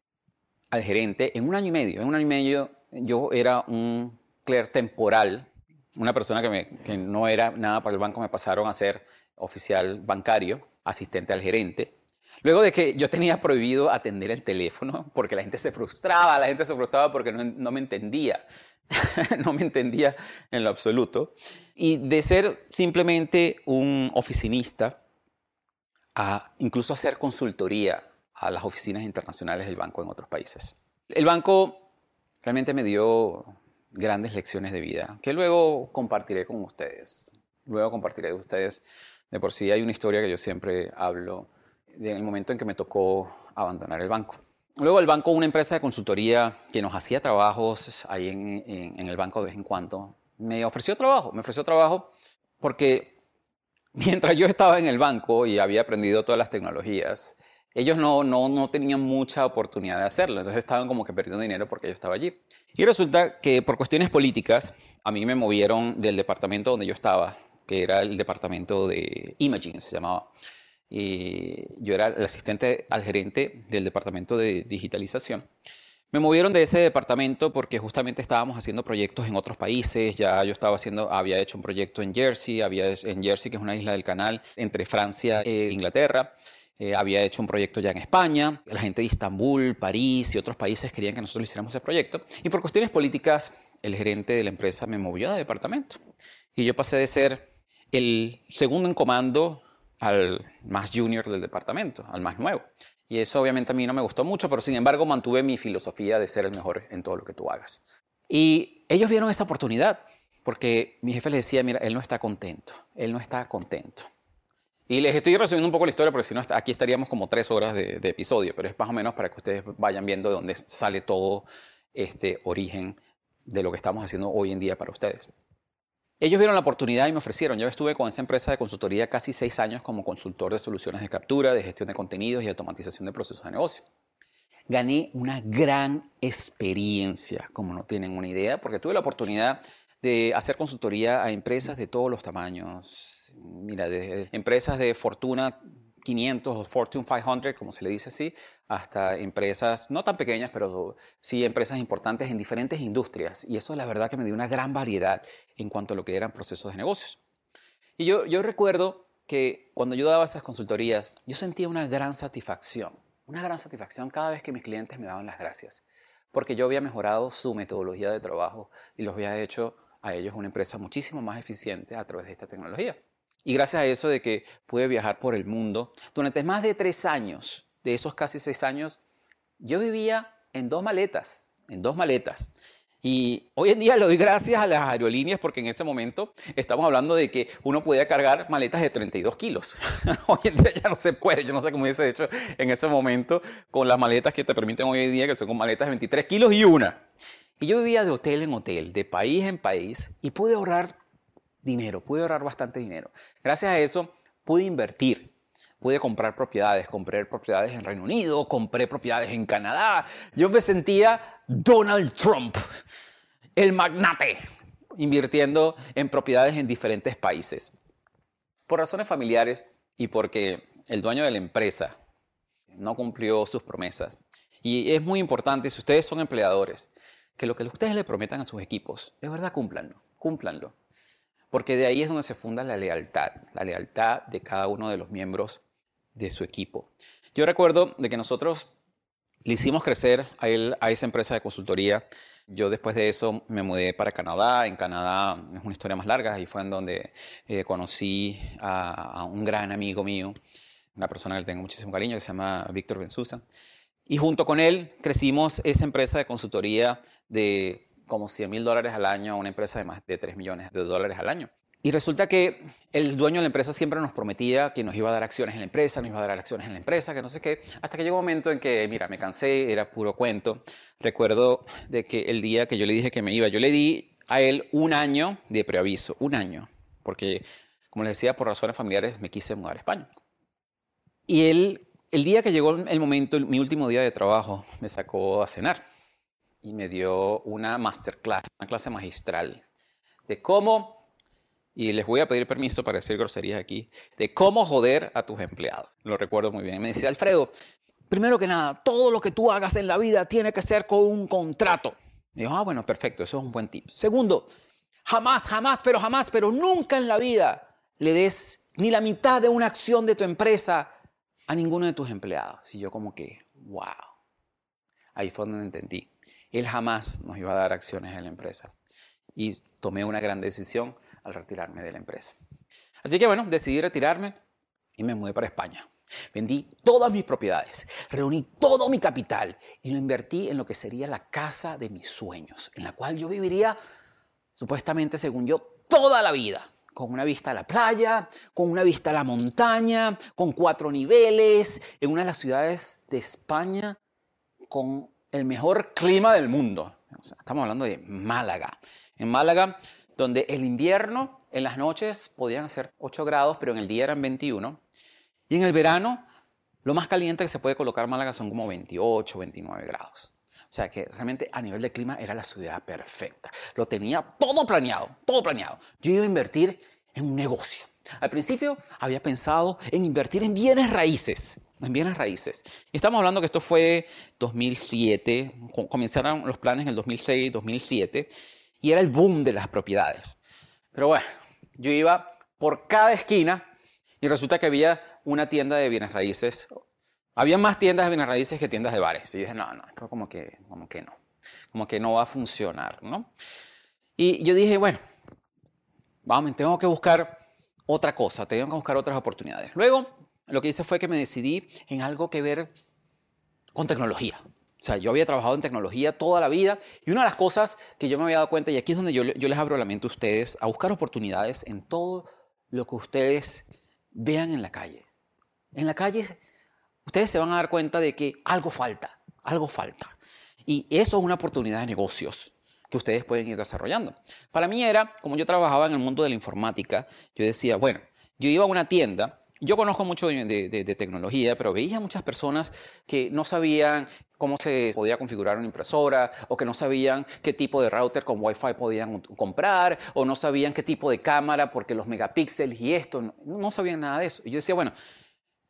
al gerente en un año y medio. En un año y medio yo era un clerk temporal una persona que, no era nada para el banco me pasaron a ser oficial bancario, asistente al gerente. Luego de que yo tenía prohibido atender el teléfono porque la gente se frustraba, la gente se frustraba porque no, me entendía, no me entendía en lo absoluto. Y de ser simplemente un oficinista a incluso hacer consultoría a las oficinas internacionales del banco en otros países. El banco realmente me dio grandes lecciones de vida que luego compartiré con ustedes. Luego compartiré con ustedes. De por sí hay una historia que yo siempre hablo del momento en que me tocó abandonar el banco. Luego el banco, una empresa de consultoría que nos hacía trabajos ahí en, el banco de vez en cuando, me ofreció trabajo. Me ofreció trabajo porque mientras yo estaba en el banco y había aprendido todas las tecnologías, ellos no, no, no, tenían mucha oportunidad de hacerlo, entonces estaban como que perdiendo dinero porque yo estaba allí. Y resulta que por cuestiones políticas, a mí me movieron del departamento donde yo estaba, que era el departamento de Imaging, se llamaba. Y yo era el asistente al gerente del departamento de digitalización. Me movieron de ese departamento porque justamente estábamos haciendo proyectos en otros países. Ya yo estaba haciendo, había hecho un proyecto en Jersey, había en Jersey que es una isla del canal entre Francia e Inglaterra. Eh, había hecho un proyecto ya en España. La gente de Istambul, París y otros países querían que nosotros hiciéramos ese proyecto. Y por cuestiones políticas, el gerente de la empresa me movió de departamento. Y yo pasé de ser el segundo en comando al más junior del departamento, al más nuevo. Y eso obviamente a mí no me gustó mucho, pero sin embargo mantuve mi filosofía de ser el mejor en todo lo que tú hagas. Y ellos vieron esa oportunidad, porque mi jefe les decía, mira, él no está contento, él no está contento. Y les estoy resumiendo un poco la historia, porque si no, aquí estaríamos como tres horas de, de, episodio, pero es más o menos para que ustedes vayan viendo de dónde sale todo este origen de lo que estamos haciendo hoy en día para ustedes. Ellos vieron la oportunidad y me ofrecieron. Yo estuve con esa empresa de consultoría casi seis años como consultor de soluciones de captura, de gestión de contenidos y automatización de procesos de negocio. Gané una gran experiencia, como no tienen una idea, porque tuve la oportunidad de hacer consultoría a empresas de todos los tamaños. Mira, de empresas de fortuna 500 o Fortune 500, como se le dice así, hasta empresas no tan pequeñas, pero sí empresas importantes en diferentes industrias. Y eso la verdad que me dio una gran variedad en cuanto a lo que eran procesos de negocios. Y yo, yo recuerdo que cuando yo daba esas consultorías, yo sentía una gran satisfacción, una gran satisfacción cada vez que mis clientes me daban las gracias, porque yo había mejorado su metodología de trabajo y los había hecho a ellos una empresa muchísimo más eficiente a través de esta tecnología. Y gracias a eso de que pude viajar por el mundo, durante más de tres años, de esos casi seis años, yo vivía en dos maletas, en dos maletas. Y hoy en día le doy gracias a las aerolíneas porque en ese momento estamos hablando de que uno podía cargar maletas de 32 kilos. hoy en día ya no se puede, yo no sé cómo hubiese hecho en ese momento con las maletas que te permiten hoy en día, que son con maletas de 23 kilos y una. Y yo vivía de hotel en hotel, de país en país, y pude ahorrar dinero, pude ahorrar bastante dinero. Gracias a eso pude invertir, pude comprar propiedades, compré propiedades en Reino Unido, compré propiedades en Canadá. Yo me sentía Donald Trump, el magnate, invirtiendo en propiedades en diferentes países. Por razones familiares y porque el dueño de la empresa no cumplió sus promesas. Y es muy importante, si ustedes son empleadores, que lo que ustedes le prometan a sus equipos, de verdad cúmplanlo, cúmplanlo porque de ahí es donde se funda la lealtad, la lealtad de cada uno de los miembros de su equipo. Yo recuerdo de que nosotros le hicimos crecer a, esa empresa de consultoría. Yo después de eso me mudé para Canadá. En Canadá es una historia más larga y fue en donde eh, conocí a, un gran amigo mío, una persona que tengo muchísimo cariño, que se llama Víctor Bensusa. Y junto con él crecimos esa empresa de consultoría de como 100 mil dólares al año a una empresa de más de 3 millones de dólares al año. Y resulta que el dueño de la empresa siempre nos prometía que nos iba a dar acciones en la empresa, nos iba a dar acciones en la empresa, que no sé qué, hasta que llegó un momento en que, mira, me cansé, era puro cuento. Recuerdo de que el día que yo le dije que me iba, yo le di a él un año de preaviso, un año, porque, como les decía, por razones familiares me quise mudar a España. Y él, el día que llegó el momento, mi último día de trabajo, me sacó a cenar y me dio una masterclass, una clase magistral de cómo, y les voy a pedir permiso para decir groserías aquí, de cómo joder a tus empleados. Lo recuerdo muy bien. Me decía, Alfredo, primero que nada, todo lo que tú hagas en la vida tiene que ser con un contrato. Y dijo, ah, bueno, perfecto, eso es un buen tip. Segundo, jamás, jamás, pero jamás, pero nunca en la vida le des ni la mitad de una acción de tu empresa a ninguno de tus empleados. Y yo como que, wow. Ahí fue donde entendí él jamás nos iba a dar acciones en la empresa. Y tomé una gran decisión al retirarme de la empresa. Así que bueno, decidí retirarme y me mudé para España. Vendí todas mis propiedades, reuní todo mi capital y lo invertí en lo que sería la casa de mis sueños, en la cual yo viviría, supuestamente, según yo, toda la vida con una vista a la playa, con una vista a la montaña, con cuatro niveles, en una de las ciudades de España con el mejor clima del mundo. estamos hablando de Málaga. En Málaga, donde el invierno en las noches podían ser 8 grados, pero en el día eran 21. Y en el verano, lo más caliente que se puede colocar Málaga son como 28, 29 grados. O sea que realmente a nivel de clima era la ciudad perfecta. Lo tenía todo planeado, todo planeado. Yo iba a invertir en un negocio. Al principio había pensado en invertir en bienes raíces. En bienes raíces. Y estamos hablando que esto fue 2007, comenzaron los planes en el 2006, 2007, y era el boom de las propiedades. Pero bueno, yo iba por cada esquina y resulta que había una tienda de bienes raíces. Había más tiendas de bienes raíces que tiendas de bares. Y dije, no, no, esto como que, como que no. Como que no va a funcionar, ¿no? Y yo dije, bueno, vamos, tengo que buscar otra cosa, tengo que buscar otras oportunidades. Luego, lo que hice fue que me decidí en algo que ver con tecnología. O sea, yo había trabajado en tecnología toda la vida y una de las cosas que yo me había dado cuenta, y aquí es donde yo, les abro la mente a ustedes, a buscar oportunidades en todo lo que ustedes vean en la calle. En la calle ustedes se van a dar cuenta de que algo falta, algo falta. Y eso es una oportunidad de negocios que ustedes pueden ir desarrollando. Para mí era, como yo trabajaba en el mundo de la informática, yo decía, bueno, yo iba a una tienda, yo conozco mucho de, tecnología, pero veía muchas personas que no sabían cómo se podía configurar una impresora, o que no sabían qué tipo de router con Wi-Fi podían comprar, o no sabían qué tipo de cámara, porque los megapíxeles y esto, no, no sabían nada de eso. Y yo decía, bueno,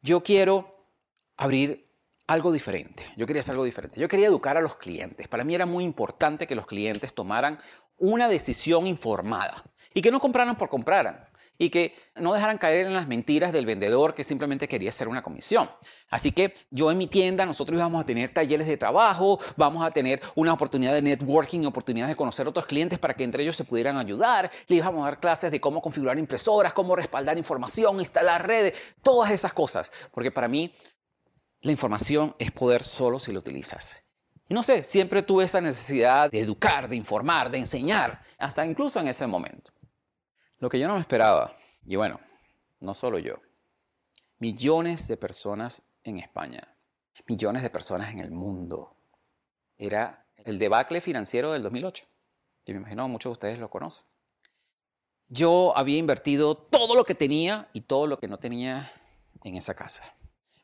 yo quiero abrir algo diferente. Yo quería hacer algo diferente. Yo quería educar a los clientes. Para mí era muy importante que los clientes tomaran una decisión informada y que no compraran por compraran y que no dejaran caer en las mentiras del vendedor que simplemente quería hacer una comisión. Así que yo en mi tienda, nosotros íbamos a tener talleres de trabajo, vamos a tener una oportunidad de networking, oportunidades de conocer otros clientes para que entre ellos se pudieran ayudar. Le íbamos a dar clases de cómo configurar impresoras, cómo respaldar información, instalar redes, todas esas cosas. Porque para mí la información es poder solo si lo utilizas. Y no sé, siempre tuve esa necesidad de educar, de informar, de enseñar, hasta incluso en ese momento. Lo que yo no me esperaba, y bueno, no solo yo, millones de personas en España, millones de personas en el mundo, era el debacle financiero del 2008. Y me imagino muchos de ustedes lo conocen. Yo había invertido todo lo que tenía y todo lo que no tenía en esa casa.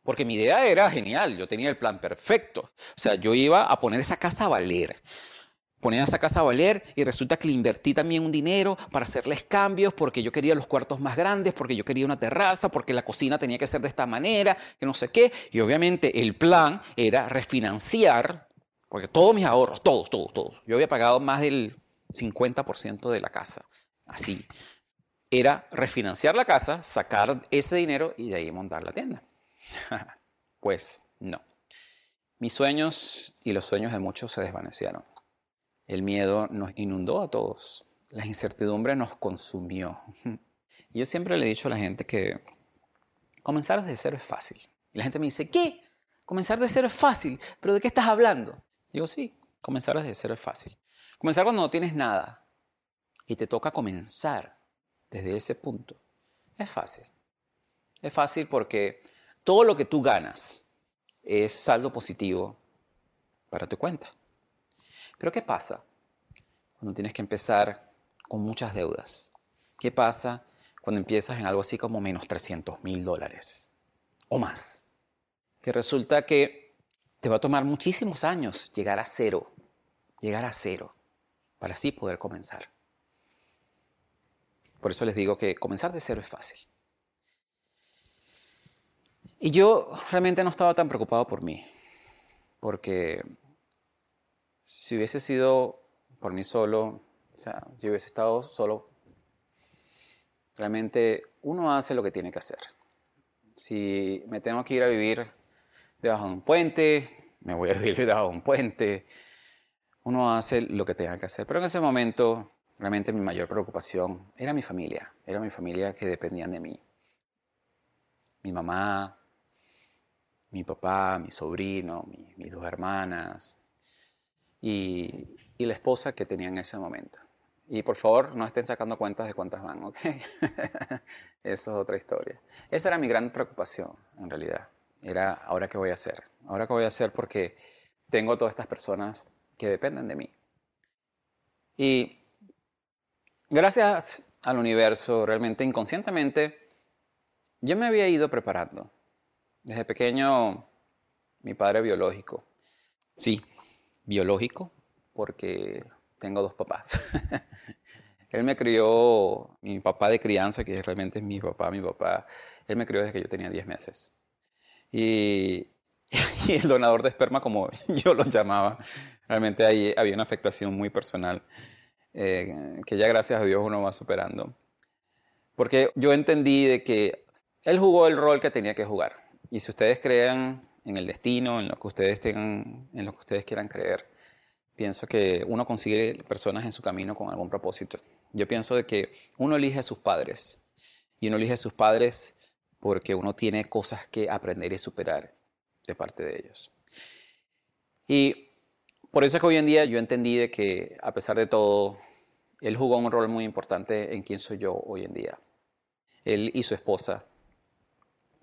Porque mi idea era genial, yo tenía el plan perfecto. O sea, yo iba a poner esa casa a valer. Poner esa casa a valer y resulta que le invertí también un dinero para hacerles cambios porque yo quería los cuartos más grandes, porque yo quería una terraza, porque la cocina tenía que ser de esta manera, que no sé qué. Y obviamente el plan era refinanciar, porque todos mis ahorros, todos, todos, todos. Yo había pagado más del 50% de la casa. Así. Era refinanciar la casa, sacar ese dinero y de ahí montar la tienda. pues no. Mis sueños y los sueños de muchos se desvanecieron. El miedo nos inundó a todos. La incertidumbre nos consumió. Yo siempre le he dicho a la gente que comenzar desde cero es fácil. Y la gente me dice, ¿qué? Comenzar desde cero es fácil. ¿Pero de qué estás hablando? Digo, sí, comenzar desde cero es fácil. Comenzar cuando no tienes nada y te toca comenzar desde ese punto es fácil. Es fácil porque todo lo que tú ganas es saldo positivo para tu cuenta. Pero ¿qué pasa cuando tienes que empezar con muchas deudas? ¿Qué pasa cuando empiezas en algo así como menos 300 mil dólares o más? Que resulta que te va a tomar muchísimos años llegar a cero, llegar a cero, para así poder comenzar. Por eso les digo que comenzar de cero es fácil. Y yo realmente no estaba tan preocupado por mí, porque si hubiese sido por mí solo, o sea, si hubiese estado solo, realmente uno hace lo que tiene que hacer. Si me tengo que ir a vivir debajo de un puente, me voy a vivir debajo de un puente. Uno hace lo que tenga que hacer. Pero en ese momento, realmente mi mayor preocupación era mi familia. Era mi familia que dependían de mí. Mi mamá, mi papá, mi sobrino, mis dos hermanas y, la esposa que tenía en ese momento. Y por favor, no estén sacando cuentas de cuántas van, ¿ok? Eso es otra historia. Esa era mi gran preocupación, en realidad. Era, ¿ahora qué voy a hacer? ¿Ahora qué voy a hacer? Porque tengo todas estas personas que dependen de mí. Y gracias al universo, realmente inconscientemente, yo me había ido preparando. Desde pequeño, mi padre biológico. Sí, biológico, porque tengo dos papás. él me crió, mi papá de crianza, que realmente es mi papá, mi papá, él me crió desde que yo tenía 10 meses. Y, el donador de esperma, como yo lo llamaba, realmente ahí había una afectación muy personal eh, que ya gracias a Dios uno va superando. Porque yo entendí de que él jugó el rol que tenía que jugar. Y si ustedes crean en el destino, en lo que ustedes tengan, en lo que ustedes quieran creer, pienso que uno consigue personas en su camino con algún propósito. Yo pienso de que uno elige a sus padres y uno elige a sus padres porque uno tiene cosas que aprender y superar de parte de ellos. Y por eso es que hoy en día yo entendí de que a pesar de todo, él jugó un rol muy importante en quién soy yo hoy en día. Él y su esposa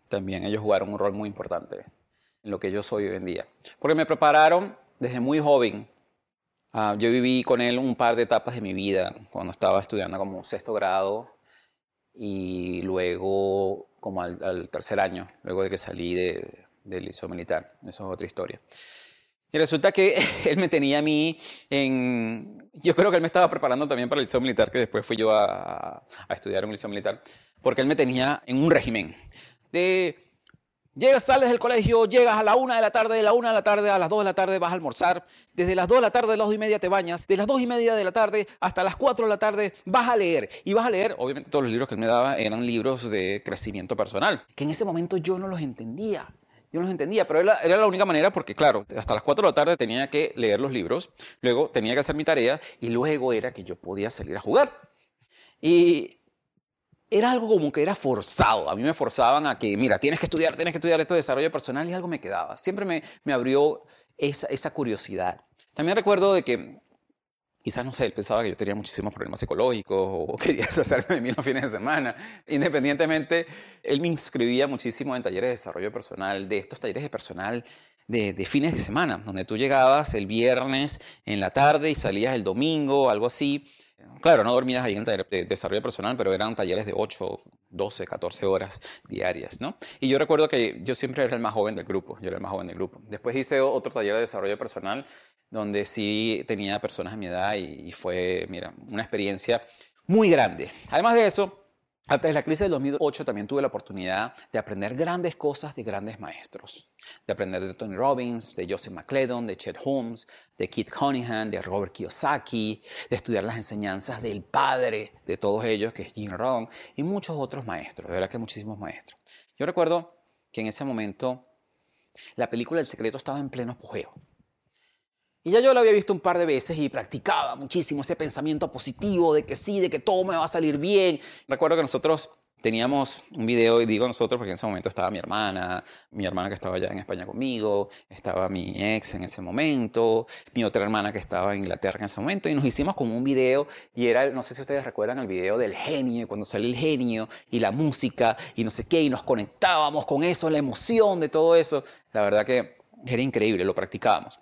también, ellos jugaron un rol muy importante en lo que yo soy hoy en día. Porque me prepararon desde muy joven. Ah, yo viví con él un par de etapas de mi vida, cuando estaba estudiando como sexto grado y luego como al, tercer año, luego de que salí del liceo militar. Eso es otra historia. Y resulta que él me tenía a mí en... Yo creo que él me estaba preparando también para el liceo militar, que después fui yo a, a estudiar en un liceo militar, porque él me tenía en un régimen de Llegas, sales del colegio, llegas a la una de la tarde, de la una de la tarde a las dos de la tarde vas a almorzar, desde las dos de la tarde a las dos y media te bañas, de las dos y media de la tarde hasta las cuatro de la tarde vas a leer. Y vas a leer, obviamente todos los libros que él me daba eran libros de crecimiento personal, que en ese momento yo no los entendía. Yo no los entendía, pero era, era la única manera porque, claro, hasta las cuatro de la tarde tenía que leer los libros, luego tenía que hacer mi tarea y luego era que yo podía salir a jugar. Y era algo como que era forzado. A mí me forzaban a que, mira, tienes que estudiar, tienes que estudiar esto de desarrollo personal y algo me quedaba. Siempre me, me abrió esa, esa, curiosidad. También recuerdo de que, quizás, no sé, él pensaba que yo tenía muchísimos problemas psicológicos o quería deshacerme de mí los fines de semana. Independientemente, él me inscribía muchísimo en talleres de desarrollo personal, de estos talleres de personal de, de, fines de semana, donde tú llegabas el viernes en la tarde y salías el domingo, algo así. Claro, no dormías ahí en taller de desarrollo personal, pero eran talleres de 8, 12, 14 horas diarias, ¿no? Y yo recuerdo que yo siempre era el más joven del grupo, yo era el más joven del grupo. Después hice otro taller de desarrollo personal donde sí tenía personas a mi edad y, y fue, mira, una experiencia muy grande. Además de eso, antes de la crisis del 2008 también tuve la oportunidad de aprender grandes cosas de grandes maestros. De aprender de Tony Robbins, de Joseph McClellan, de Chet Holmes, de Keith Cunningham, de Robert Kiyosaki, de estudiar las enseñanzas del padre de todos ellos, que es Jim Rohn, y muchos otros maestros, de verdad que muchísimos maestros. Yo recuerdo que en ese momento la película El Secreto estaba en pleno apogeo. Y ya yo lo había visto un par de veces y practicaba muchísimo ese pensamiento positivo de que sí, de que todo me va a salir bien. Recuerdo que nosotros teníamos un video, y digo nosotros porque en ese momento estaba mi hermana, mi hermana que estaba allá en España conmigo, estaba mi ex en ese momento, mi otra hermana que estaba en Inglaterra en ese momento, y nos hicimos como un video, y era, no sé si ustedes recuerdan el video del genio, cuando sale el genio, y la música, y no sé qué, y nos conectábamos con eso, la emoción de todo eso. La verdad que era increíble, lo practicábamos.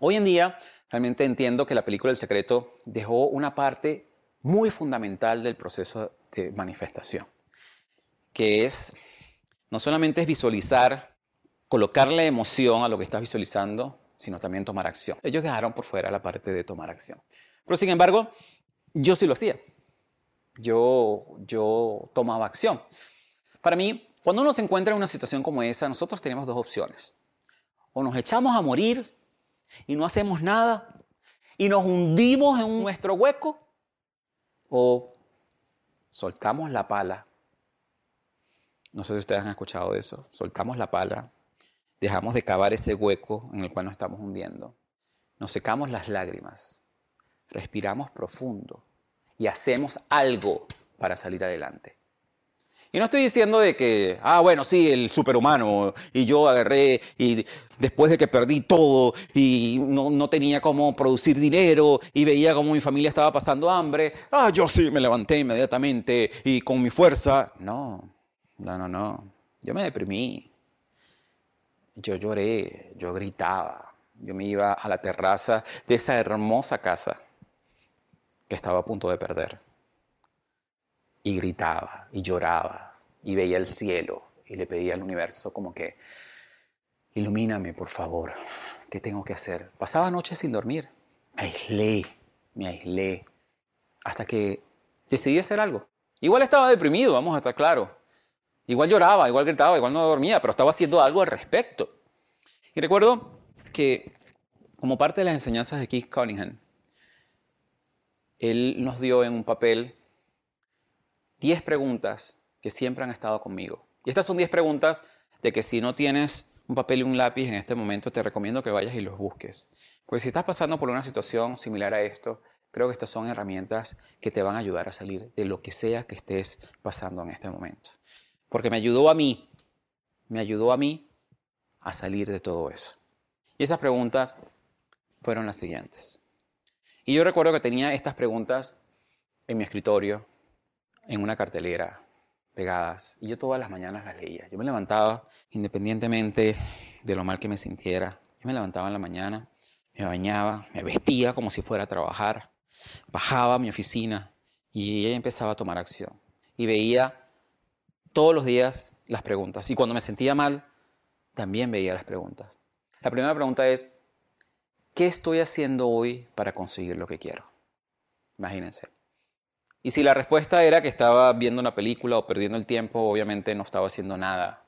Hoy en día realmente entiendo que la película El Secreto dejó una parte muy fundamental del proceso de manifestación, que es no solamente es visualizar, colocarle emoción a lo que estás visualizando, sino también tomar acción. Ellos dejaron por fuera la parte de tomar acción. Pero sin embargo, yo sí lo hacía. Yo, yo tomaba acción. Para mí, cuando uno se encuentra en una situación como esa, nosotros tenemos dos opciones. O nos echamos a morir y no hacemos nada y nos hundimos en nuestro hueco o soltamos la pala. No sé si ustedes han escuchado eso. Soltamos la pala, dejamos de cavar ese hueco en el cual nos estamos hundiendo. Nos secamos las lágrimas, respiramos profundo y hacemos algo para salir adelante. Y no estoy diciendo de que, ah, bueno, sí, el superhumano, y yo agarré, y después de que perdí todo, y no, no tenía cómo producir dinero, y veía cómo mi familia estaba pasando hambre, ah, yo sí me levanté inmediatamente, y con mi fuerza. No, no, no, no. Yo me deprimí. Yo lloré, yo gritaba. Yo me iba a la terraza de esa hermosa casa que estaba a punto de perder y gritaba y lloraba y veía el cielo y le pedía al universo como que, ilumíname por favor, ¿qué tengo que hacer? Pasaba noches sin dormir, me aislé, me aislé, hasta que decidí hacer algo. Igual estaba deprimido, vamos a estar claros, Igual lloraba, igual gritaba, igual no dormía, pero estaba haciendo algo al respecto. Y recuerdo que como parte de las enseñanzas de Keith Cunningham, él nos dio en un papel 10 preguntas que siempre han estado conmigo. Y estas son 10 preguntas de que si no tienes un papel y un lápiz en este momento, te recomiendo que vayas y los busques. Pues si estás pasando por una situación similar a esto, creo que estas son herramientas que te van a ayudar a salir de lo que sea que estés pasando en este momento. Porque me ayudó a mí, me ayudó a mí a salir de todo eso. Y esas preguntas fueron las siguientes. Y yo recuerdo que tenía estas preguntas en mi escritorio, en una cartelera, pegadas. Y yo todas las mañanas las leía. Yo me levantaba, independientemente de lo mal que me sintiera, yo me levantaba en la mañana, me bañaba, me vestía como si fuera a trabajar, bajaba a mi oficina y ella empezaba a tomar acción. Y veía todos los días las preguntas. Y cuando me sentía mal, también veía las preguntas. La primera pregunta es, ¿qué estoy haciendo hoy para conseguir lo que quiero? Imagínense. Y si la respuesta era que estaba viendo una película o perdiendo el tiempo, obviamente no estaba haciendo nada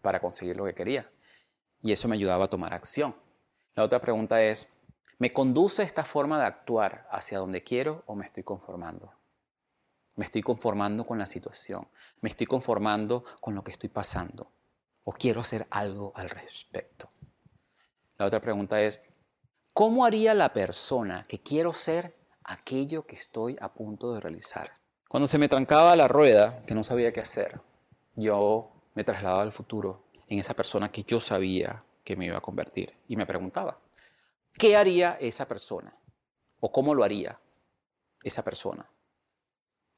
para conseguir lo que quería. Y eso me ayudaba a tomar acción. La otra pregunta es, ¿me conduce esta forma de actuar hacia donde quiero o me estoy conformando? Me estoy conformando con la situación, me estoy conformando con lo que estoy pasando o quiero hacer algo al respecto. La otra pregunta es, ¿cómo haría la persona que quiero ser aquello que estoy a punto de realizar. Cuando se me trancaba la rueda, que no sabía qué hacer, yo me trasladaba al futuro en esa persona que yo sabía que me iba a convertir y me preguntaba, ¿qué haría esa persona? ¿O cómo lo haría esa persona?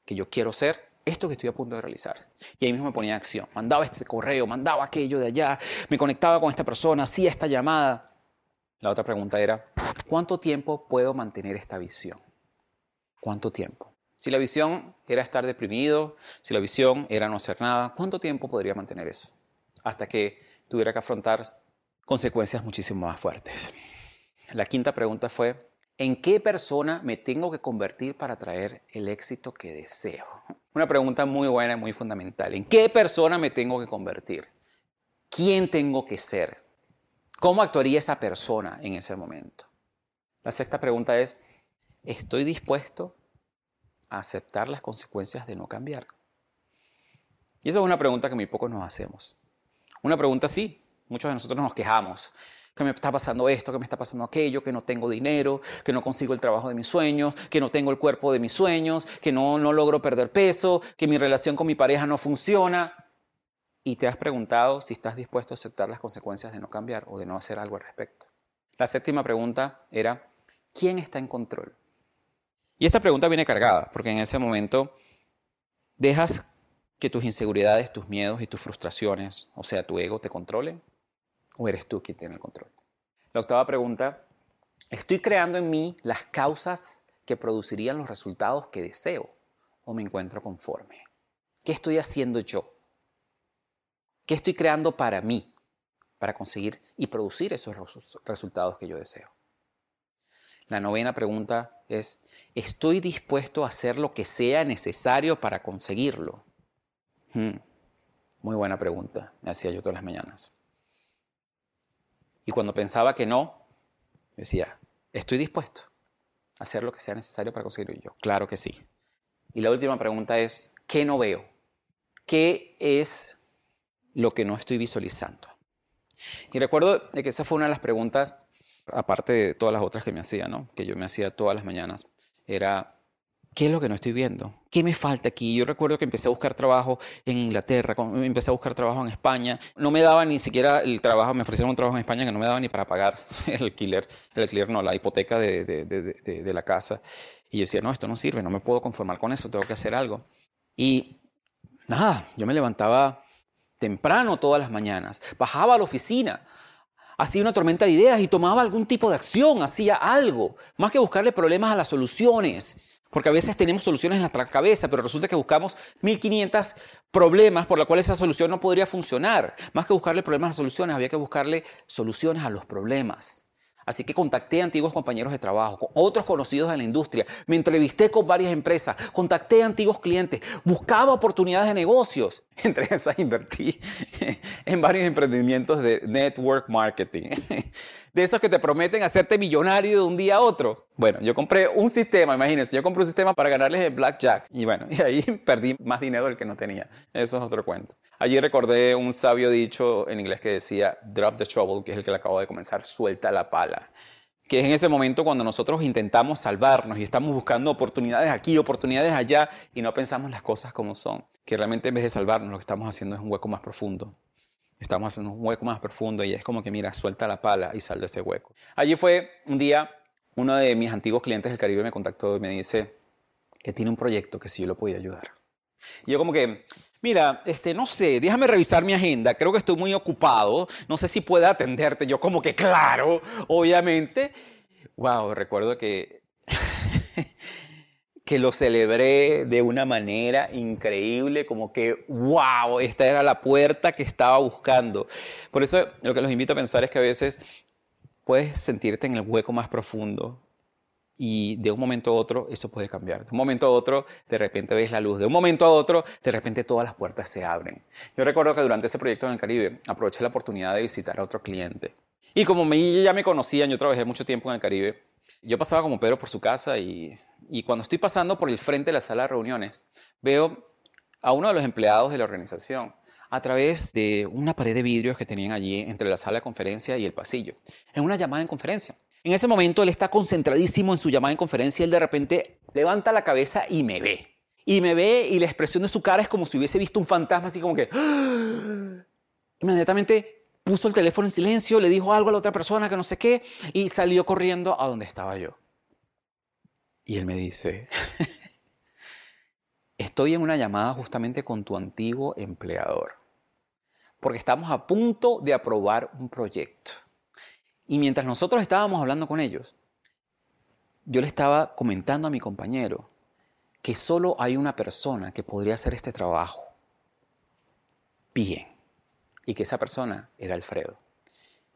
Que yo quiero ser esto que estoy a punto de realizar. Y ahí mismo me ponía en acción. Mandaba este correo, mandaba aquello de allá, me conectaba con esta persona, hacía esta llamada. La otra pregunta era, ¿cuánto tiempo puedo mantener esta visión? ¿Cuánto tiempo? Si la visión era estar deprimido, si la visión era no hacer nada, ¿cuánto tiempo podría mantener eso? Hasta que tuviera que afrontar consecuencias muchísimo más fuertes. La quinta pregunta fue, ¿en qué persona me tengo que convertir para traer el éxito que deseo? Una pregunta muy buena y muy fundamental. ¿En qué persona me tengo que convertir? ¿Quién tengo que ser? ¿Cómo actuaría esa persona en ese momento? La sexta pregunta es, ¿estoy dispuesto a aceptar las consecuencias de no cambiar? Y esa es una pregunta que muy pocos nos hacemos. Una pregunta sí, muchos de nosotros nos quejamos, que me está pasando esto, que me está pasando aquello, que no tengo dinero, que no consigo el trabajo de mis sueños, que no tengo el cuerpo de mis sueños, que no, no logro perder peso, que mi relación con mi pareja no funciona. Y te has preguntado si estás dispuesto a aceptar las consecuencias de no cambiar o de no hacer algo al respecto. La séptima pregunta era, ¿quién está en control? Y esta pregunta viene cargada, porque en ese momento dejas que tus inseguridades, tus miedos y tus frustraciones, o sea, tu ego, te controlen, o eres tú quien tiene el control. La octava pregunta, ¿estoy creando en mí las causas que producirían los resultados que deseo o me encuentro conforme? ¿Qué estoy haciendo yo? ¿Qué estoy creando para mí, para conseguir y producir esos resultados que yo deseo? La novena pregunta es, ¿estoy dispuesto a hacer lo que sea necesario para conseguirlo? Hmm, muy buena pregunta, me hacía yo todas las mañanas. Y cuando pensaba que no, decía, ¿estoy dispuesto a hacer lo que sea necesario para conseguirlo? yo, claro que sí. Y la última pregunta es, ¿qué no veo? ¿Qué es lo que no estoy visualizando? Y recuerdo que esa fue una de las preguntas aparte de todas las otras que me hacía, ¿no? que yo me hacía todas las mañanas, era, ¿qué es lo que no estoy viendo? ¿Qué me falta aquí? Yo recuerdo que empecé a buscar trabajo en Inglaterra, empecé a buscar trabajo en España, no me daba ni siquiera el trabajo, me ofrecieron un trabajo en España que no me daba ni para pagar el alquiler, el alquiler no, la hipoteca de, de, de, de la casa. Y yo decía, no, esto no sirve, no me puedo conformar con eso, tengo que hacer algo. Y nada, yo me levantaba temprano todas las mañanas, bajaba a la oficina, hacía una tormenta de ideas y tomaba algún tipo de acción, hacía algo, más que buscarle problemas a las soluciones. Porque a veces tenemos soluciones en nuestra cabeza, pero resulta que buscamos 1500 problemas por los cuales esa solución no podría funcionar. Más que buscarle problemas a soluciones, había que buscarle soluciones a los problemas. Así que contacté a antiguos compañeros de trabajo, con otros conocidos de la industria, me entrevisté con varias empresas, contacté a antiguos clientes, buscaba oportunidades de negocios. Entre esas invertí en varios emprendimientos de network marketing de esos que te prometen hacerte millonario de un día a otro. Bueno, yo compré un sistema, imagínense, yo compré un sistema para ganarles el blackjack. Y bueno, y ahí perdí más dinero del que no tenía. Eso es otro cuento. Allí recordé un sabio dicho en inglés que decía, drop the trouble, que es el que le acabo de comenzar, suelta la pala que es en ese momento cuando nosotros intentamos salvarnos y estamos buscando oportunidades aquí, oportunidades allá, y no pensamos las cosas como son, que realmente en vez de salvarnos lo que estamos haciendo es un hueco más profundo. Estamos haciendo un hueco más profundo y es como que, mira, suelta la pala y sal de ese hueco. Allí fue un día, uno de mis antiguos clientes del Caribe me contactó y me dice que tiene un proyecto que si yo lo podía ayudar. Y yo como que, mira, este, no sé, déjame revisar mi agenda, creo que estoy muy ocupado, no sé si pueda atenderte. Yo como que, claro, obviamente. Wow, recuerdo que que lo celebré de una manera increíble, como que, wow, esta era la puerta que estaba buscando. Por eso lo que los invito a pensar es que a veces puedes sentirte en el hueco más profundo y de un momento a otro eso puede cambiar. De un momento a otro de repente ves la luz, de un momento a otro de repente todas las puertas se abren. Yo recuerdo que durante ese proyecto en el Caribe aproveché la oportunidad de visitar a otro cliente. Y como me, ya me conocían, yo trabajé mucho tiempo en el Caribe, yo pasaba como Pedro por su casa y, cuando estoy pasando por el frente de la sala de reuniones, veo a uno de los empleados de la organización a través de una pared de vidrios que tenían allí entre la sala de conferencia y el pasillo, en una llamada en conferencia. En ese momento él está concentradísimo en su llamada en conferencia y él de repente levanta la cabeza y me ve. Y me ve y la expresión de su cara es como si hubiese visto un fantasma, así como que... ¡Ah! Inmediatamente puso el teléfono en silencio, le dijo algo a la otra persona que no sé qué y salió corriendo a donde estaba yo. Y él me dice, estoy en una llamada justamente con tu antiguo empleador, porque estamos a punto de aprobar un proyecto. Y mientras nosotros estábamos hablando con ellos, yo le estaba comentando a mi compañero que solo hay una persona que podría hacer este trabajo bien y que esa persona era Alfredo.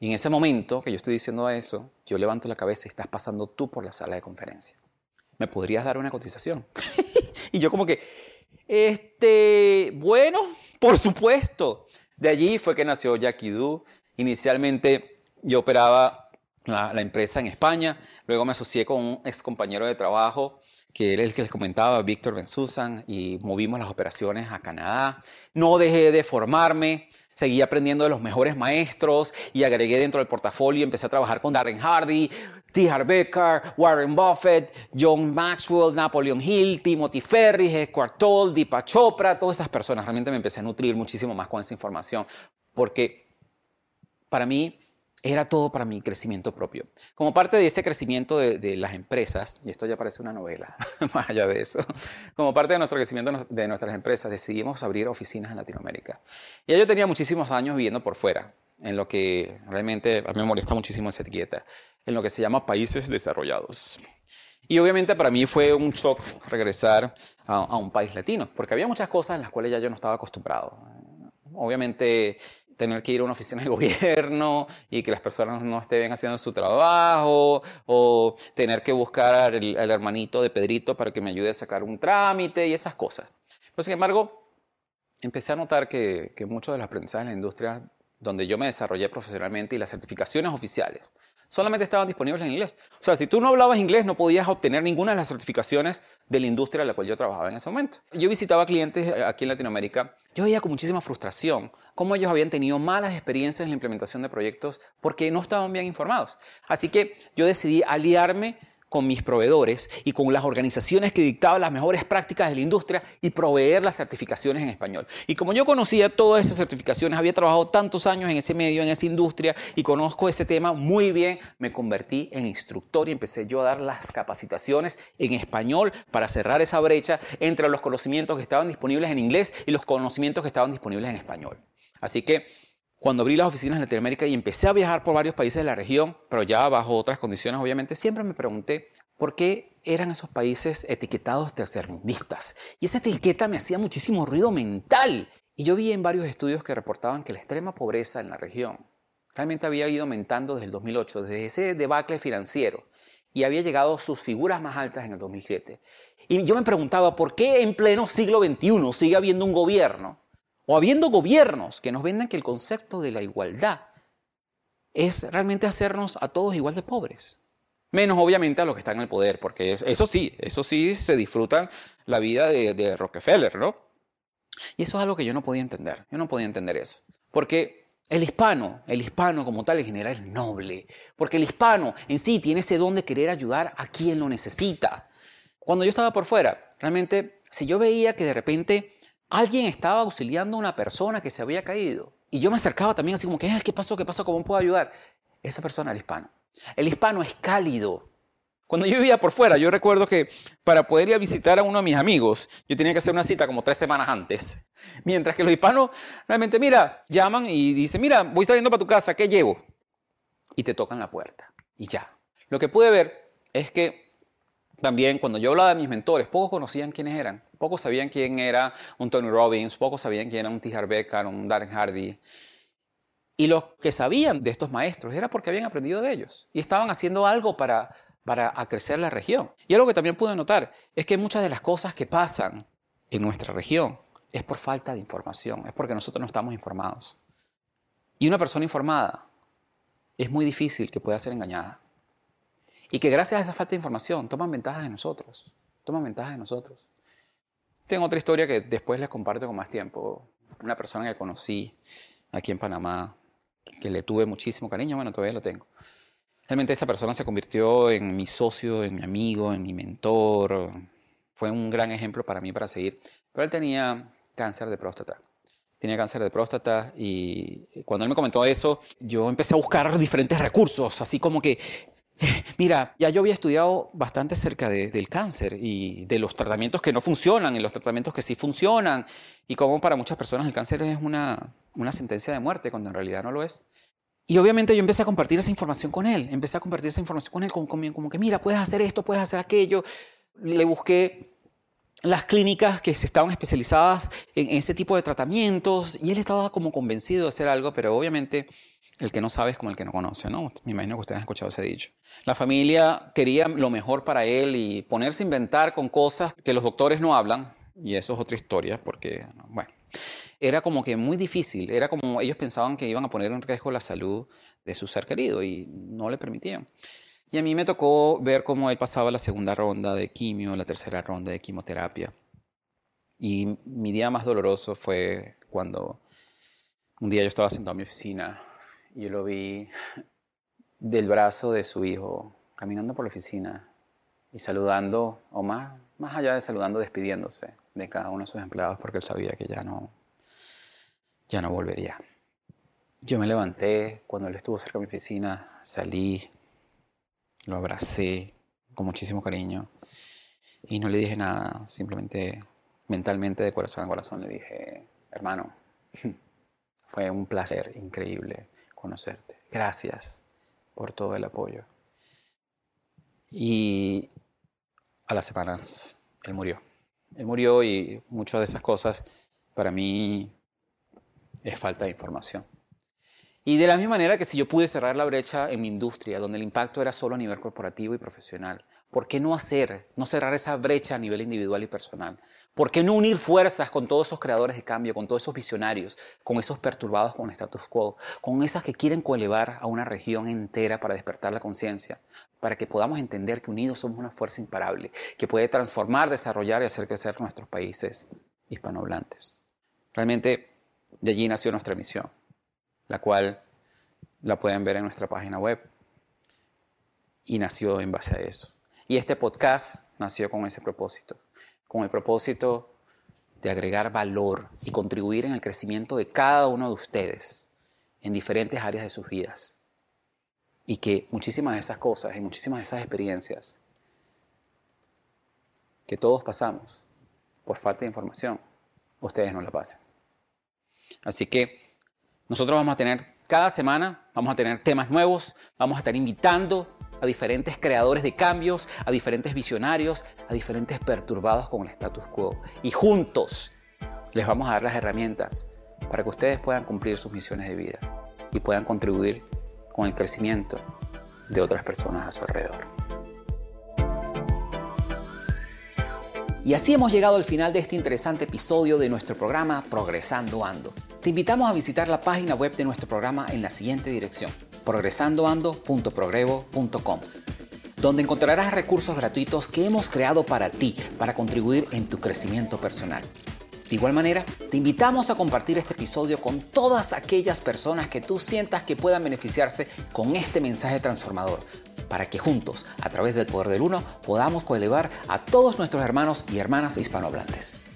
Y en ese momento que yo estoy diciendo eso, yo levanto la cabeza y estás pasando tú por la sala de conferencia. ¿Me podrías dar una cotización? y yo como que, este, bueno, por supuesto. De allí fue que nació Jackie Do. Inicialmente yo operaba la, la, empresa en España, luego me asocié con un ex compañero de trabajo que era el que les comentaba, Víctor Bensusan, y movimos las operaciones a Canadá. No dejé de formarme, seguí aprendiendo de los mejores maestros y agregué dentro del portafolio, empecé a trabajar con Darren Hardy, T. Becker, Warren Buffett, John Maxwell, Napoleon Hill, Timothy Ferris, Eckhart Tolle, Deepak Chopra, todas esas personas. Realmente me empecé a nutrir muchísimo más con esa información, porque para mí era todo para mi crecimiento propio. Como parte de ese crecimiento de, las empresas, y esto ya parece una novela, más allá de eso, como parte de nuestro crecimiento de nuestras empresas, decidimos abrir oficinas en Latinoamérica. Y yo tenía muchísimos años viviendo por fuera, en lo que realmente a mí me molesta muchísimo esa etiqueta, en lo que se llama países desarrollados. Y obviamente para mí fue un shock regresar a, a un país latino, porque había muchas cosas en las cuales ya yo no estaba acostumbrado. Obviamente tener que ir a una oficina de gobierno y que las personas no estén haciendo su trabajo, o tener que buscar al, hermanito de Pedrito para que me ayude a sacar un trámite y esas cosas. Pero sin embargo, empecé a notar que, que muchos de los aprendizajes en la industria donde yo me desarrollé profesionalmente y las certificaciones oficiales solamente estaban disponibles en inglés. O sea, si tú no hablabas inglés, no podías obtener ninguna de las certificaciones de la industria en la cual yo trabajaba en ese momento. Yo visitaba clientes eh, aquí en Latinoamérica. Yo veía con muchísima frustración cómo ellos habían tenido malas experiencias en la implementación de proyectos porque no estaban bien informados. Así que yo decidí aliarme con mis proveedores y con las organizaciones que dictaban las mejores prácticas de la industria y proveer las certificaciones en español. Y como yo conocía todas esas certificaciones, había trabajado tantos años en ese medio, en esa industria y conozco ese tema muy bien, me convertí en instructor y empecé yo a dar las capacitaciones en español para cerrar esa brecha entre los conocimientos que estaban disponibles en inglés y los conocimientos que estaban disponibles en español. Así que cuando abrí las oficinas en Latinoamérica y empecé a viajar por varios países de la región, pero ya bajo otras condiciones, obviamente, siempre me pregunté por qué eran esos países etiquetados tercermundistas. Y esa etiqueta me hacía muchísimo ruido mental. Y yo vi en varios estudios que reportaban que la extrema pobreza en la región realmente había ido aumentando desde el 2008, desde ese debacle financiero, y había llegado a sus figuras más altas en el 2007. Y yo me preguntaba, ¿por qué en pleno siglo XXI sigue habiendo un gobierno, o habiendo gobiernos que nos vendan que el concepto de la igualdad es realmente hacernos a todos igual de pobres? Menos obviamente a los que están en el poder, porque eso sí, eso sí se disfrutan la vida de, de Rockefeller, ¿no? Y eso es algo que yo no podía entender, yo no podía entender eso. Porque el hispano, el hispano como tal en general es noble, porque el hispano en sí tiene ese don de querer ayudar a quien lo necesita. Cuando yo estaba por fuera, realmente, si yo veía que de repente alguien estaba auxiliando a una persona que se había caído, y yo me acercaba también así como que, ¿qué pasó? ¿Qué pasó? ¿Cómo puedo ayudar? Esa persona era hispano. El hispano es cálido. Cuando yo vivía por fuera, yo recuerdo que para poder ir a visitar a uno de mis amigos, yo tenía que hacer una cita como tres semanas antes. Mientras que los hispanos realmente, mira, llaman y dicen, mira, voy saliendo para tu casa, ¿qué llevo? Y te tocan la puerta. Y ya. Lo que pude ver es que también cuando yo hablaba de mis mentores, pocos conocían quiénes eran. Pocos sabían quién era un Tony Robbins, pocos sabían quién era un T. Harv un Darren Hardy. Y los que sabían de estos maestros era porque habían aprendido de ellos y estaban haciendo algo para, para crecer la región. Y algo que también pude notar es que muchas de las cosas que pasan en nuestra región es por falta de información, es porque nosotros no estamos informados. Y una persona informada es muy difícil que pueda ser engañada. Y que gracias a esa falta de información toman ventaja de nosotros, toman ventaja de nosotros. Tengo otra historia que después les comparto con más tiempo. Una persona que conocí aquí en Panamá, que le tuve muchísimo cariño, bueno, todavía lo tengo. Realmente esa persona se convirtió en mi socio, en mi amigo, en mi mentor. Fue un gran ejemplo para mí para seguir. Pero él tenía cáncer de próstata. Tenía cáncer de próstata y cuando él me comentó eso, yo empecé a buscar diferentes recursos, así como que Mira, ya yo había estudiado bastante acerca del cáncer y de los tratamientos que no funcionan y los tratamientos que sí funcionan y cómo para muchas personas el cáncer es una, una sentencia de muerte cuando en realidad no lo es. Y obviamente yo empecé a compartir esa información con él, empecé a compartir esa información con él como, que, mira, puedes hacer esto, puedes hacer aquello. Le busqué las clínicas que estaban especializadas en ese tipo de tratamientos y él estaba como convencido de hacer algo, pero obviamente el que no sabe es como el que no conoce, ¿no? Me imagino que ustedes han escuchado ese dicho. La familia quería lo mejor para él y ponerse a inventar con cosas que los doctores no hablan, y eso es otra historia, porque, bueno, era como que muy difícil, era como ellos pensaban que iban a poner en riesgo la salud de su ser querido y no le permitían. Y a mí me tocó ver cómo él pasaba la segunda ronda de quimio, la tercera ronda de quimioterapia. Y mi día más doloroso fue cuando un día yo estaba sentado en mi oficina yo lo vi del brazo de su hijo caminando por la oficina y saludando, o más, más allá de saludando, despidiéndose de cada uno de sus empleados porque él sabía que ya no, ya no volvería. Yo me levanté cuando él estuvo cerca de mi oficina, salí, lo abracé con muchísimo cariño y no le dije nada, simplemente mentalmente de corazón a corazón le dije, hermano, fue un placer increíble conocerte. Gracias por todo el apoyo. Y a las semanas él murió. Él murió y muchas de esas cosas para mí es falta de información. Y de la misma manera que si yo pude cerrar la brecha en mi industria, donde el impacto era solo a nivel corporativo y profesional, ¿por qué no hacer, no cerrar esa brecha a nivel individual y personal? ¿Por qué no unir fuerzas con todos esos creadores de cambio, con todos esos visionarios, con esos perturbados con el status quo, con esas que quieren coelevar a una región entera para despertar la conciencia, para que podamos entender que unidos somos una fuerza imparable, que puede transformar, desarrollar y hacer crecer nuestros países hispanohablantes? Realmente de allí nació nuestra misión la cual la pueden ver en nuestra página web. Y nació en base a eso. Y este podcast nació con ese propósito, con el propósito de agregar valor y contribuir en el crecimiento de cada uno de ustedes en diferentes áreas de sus vidas. Y que muchísimas de esas cosas y muchísimas de esas experiencias que todos pasamos por falta de información, ustedes no la pasen. Así que nosotros vamos a tener cada semana, vamos a tener temas nuevos, vamos a estar invitando a diferentes creadores de cambios, a diferentes visionarios, a diferentes perturbados con el status quo. Y juntos les vamos a dar las herramientas para que ustedes puedan cumplir sus misiones de vida. y puedan contribuir con el crecimiento de otras personas a su alrededor. Y así hemos llegado al final de este interesante episodio de nuestro programa Progresando Ando. Te invitamos a visitar la página web de nuestro programa en la siguiente dirección, progresandoando.progrevo.com, donde encontrarás recursos gratuitos que hemos creado para ti, para contribuir en tu crecimiento personal. De igual manera, te invitamos a compartir este episodio con todas aquellas personas que tú sientas que puedan beneficiarse con este mensaje transformador, para que juntos, a través del poder del uno, podamos coelevar a todos nuestros hermanos y hermanas hispanohablantes.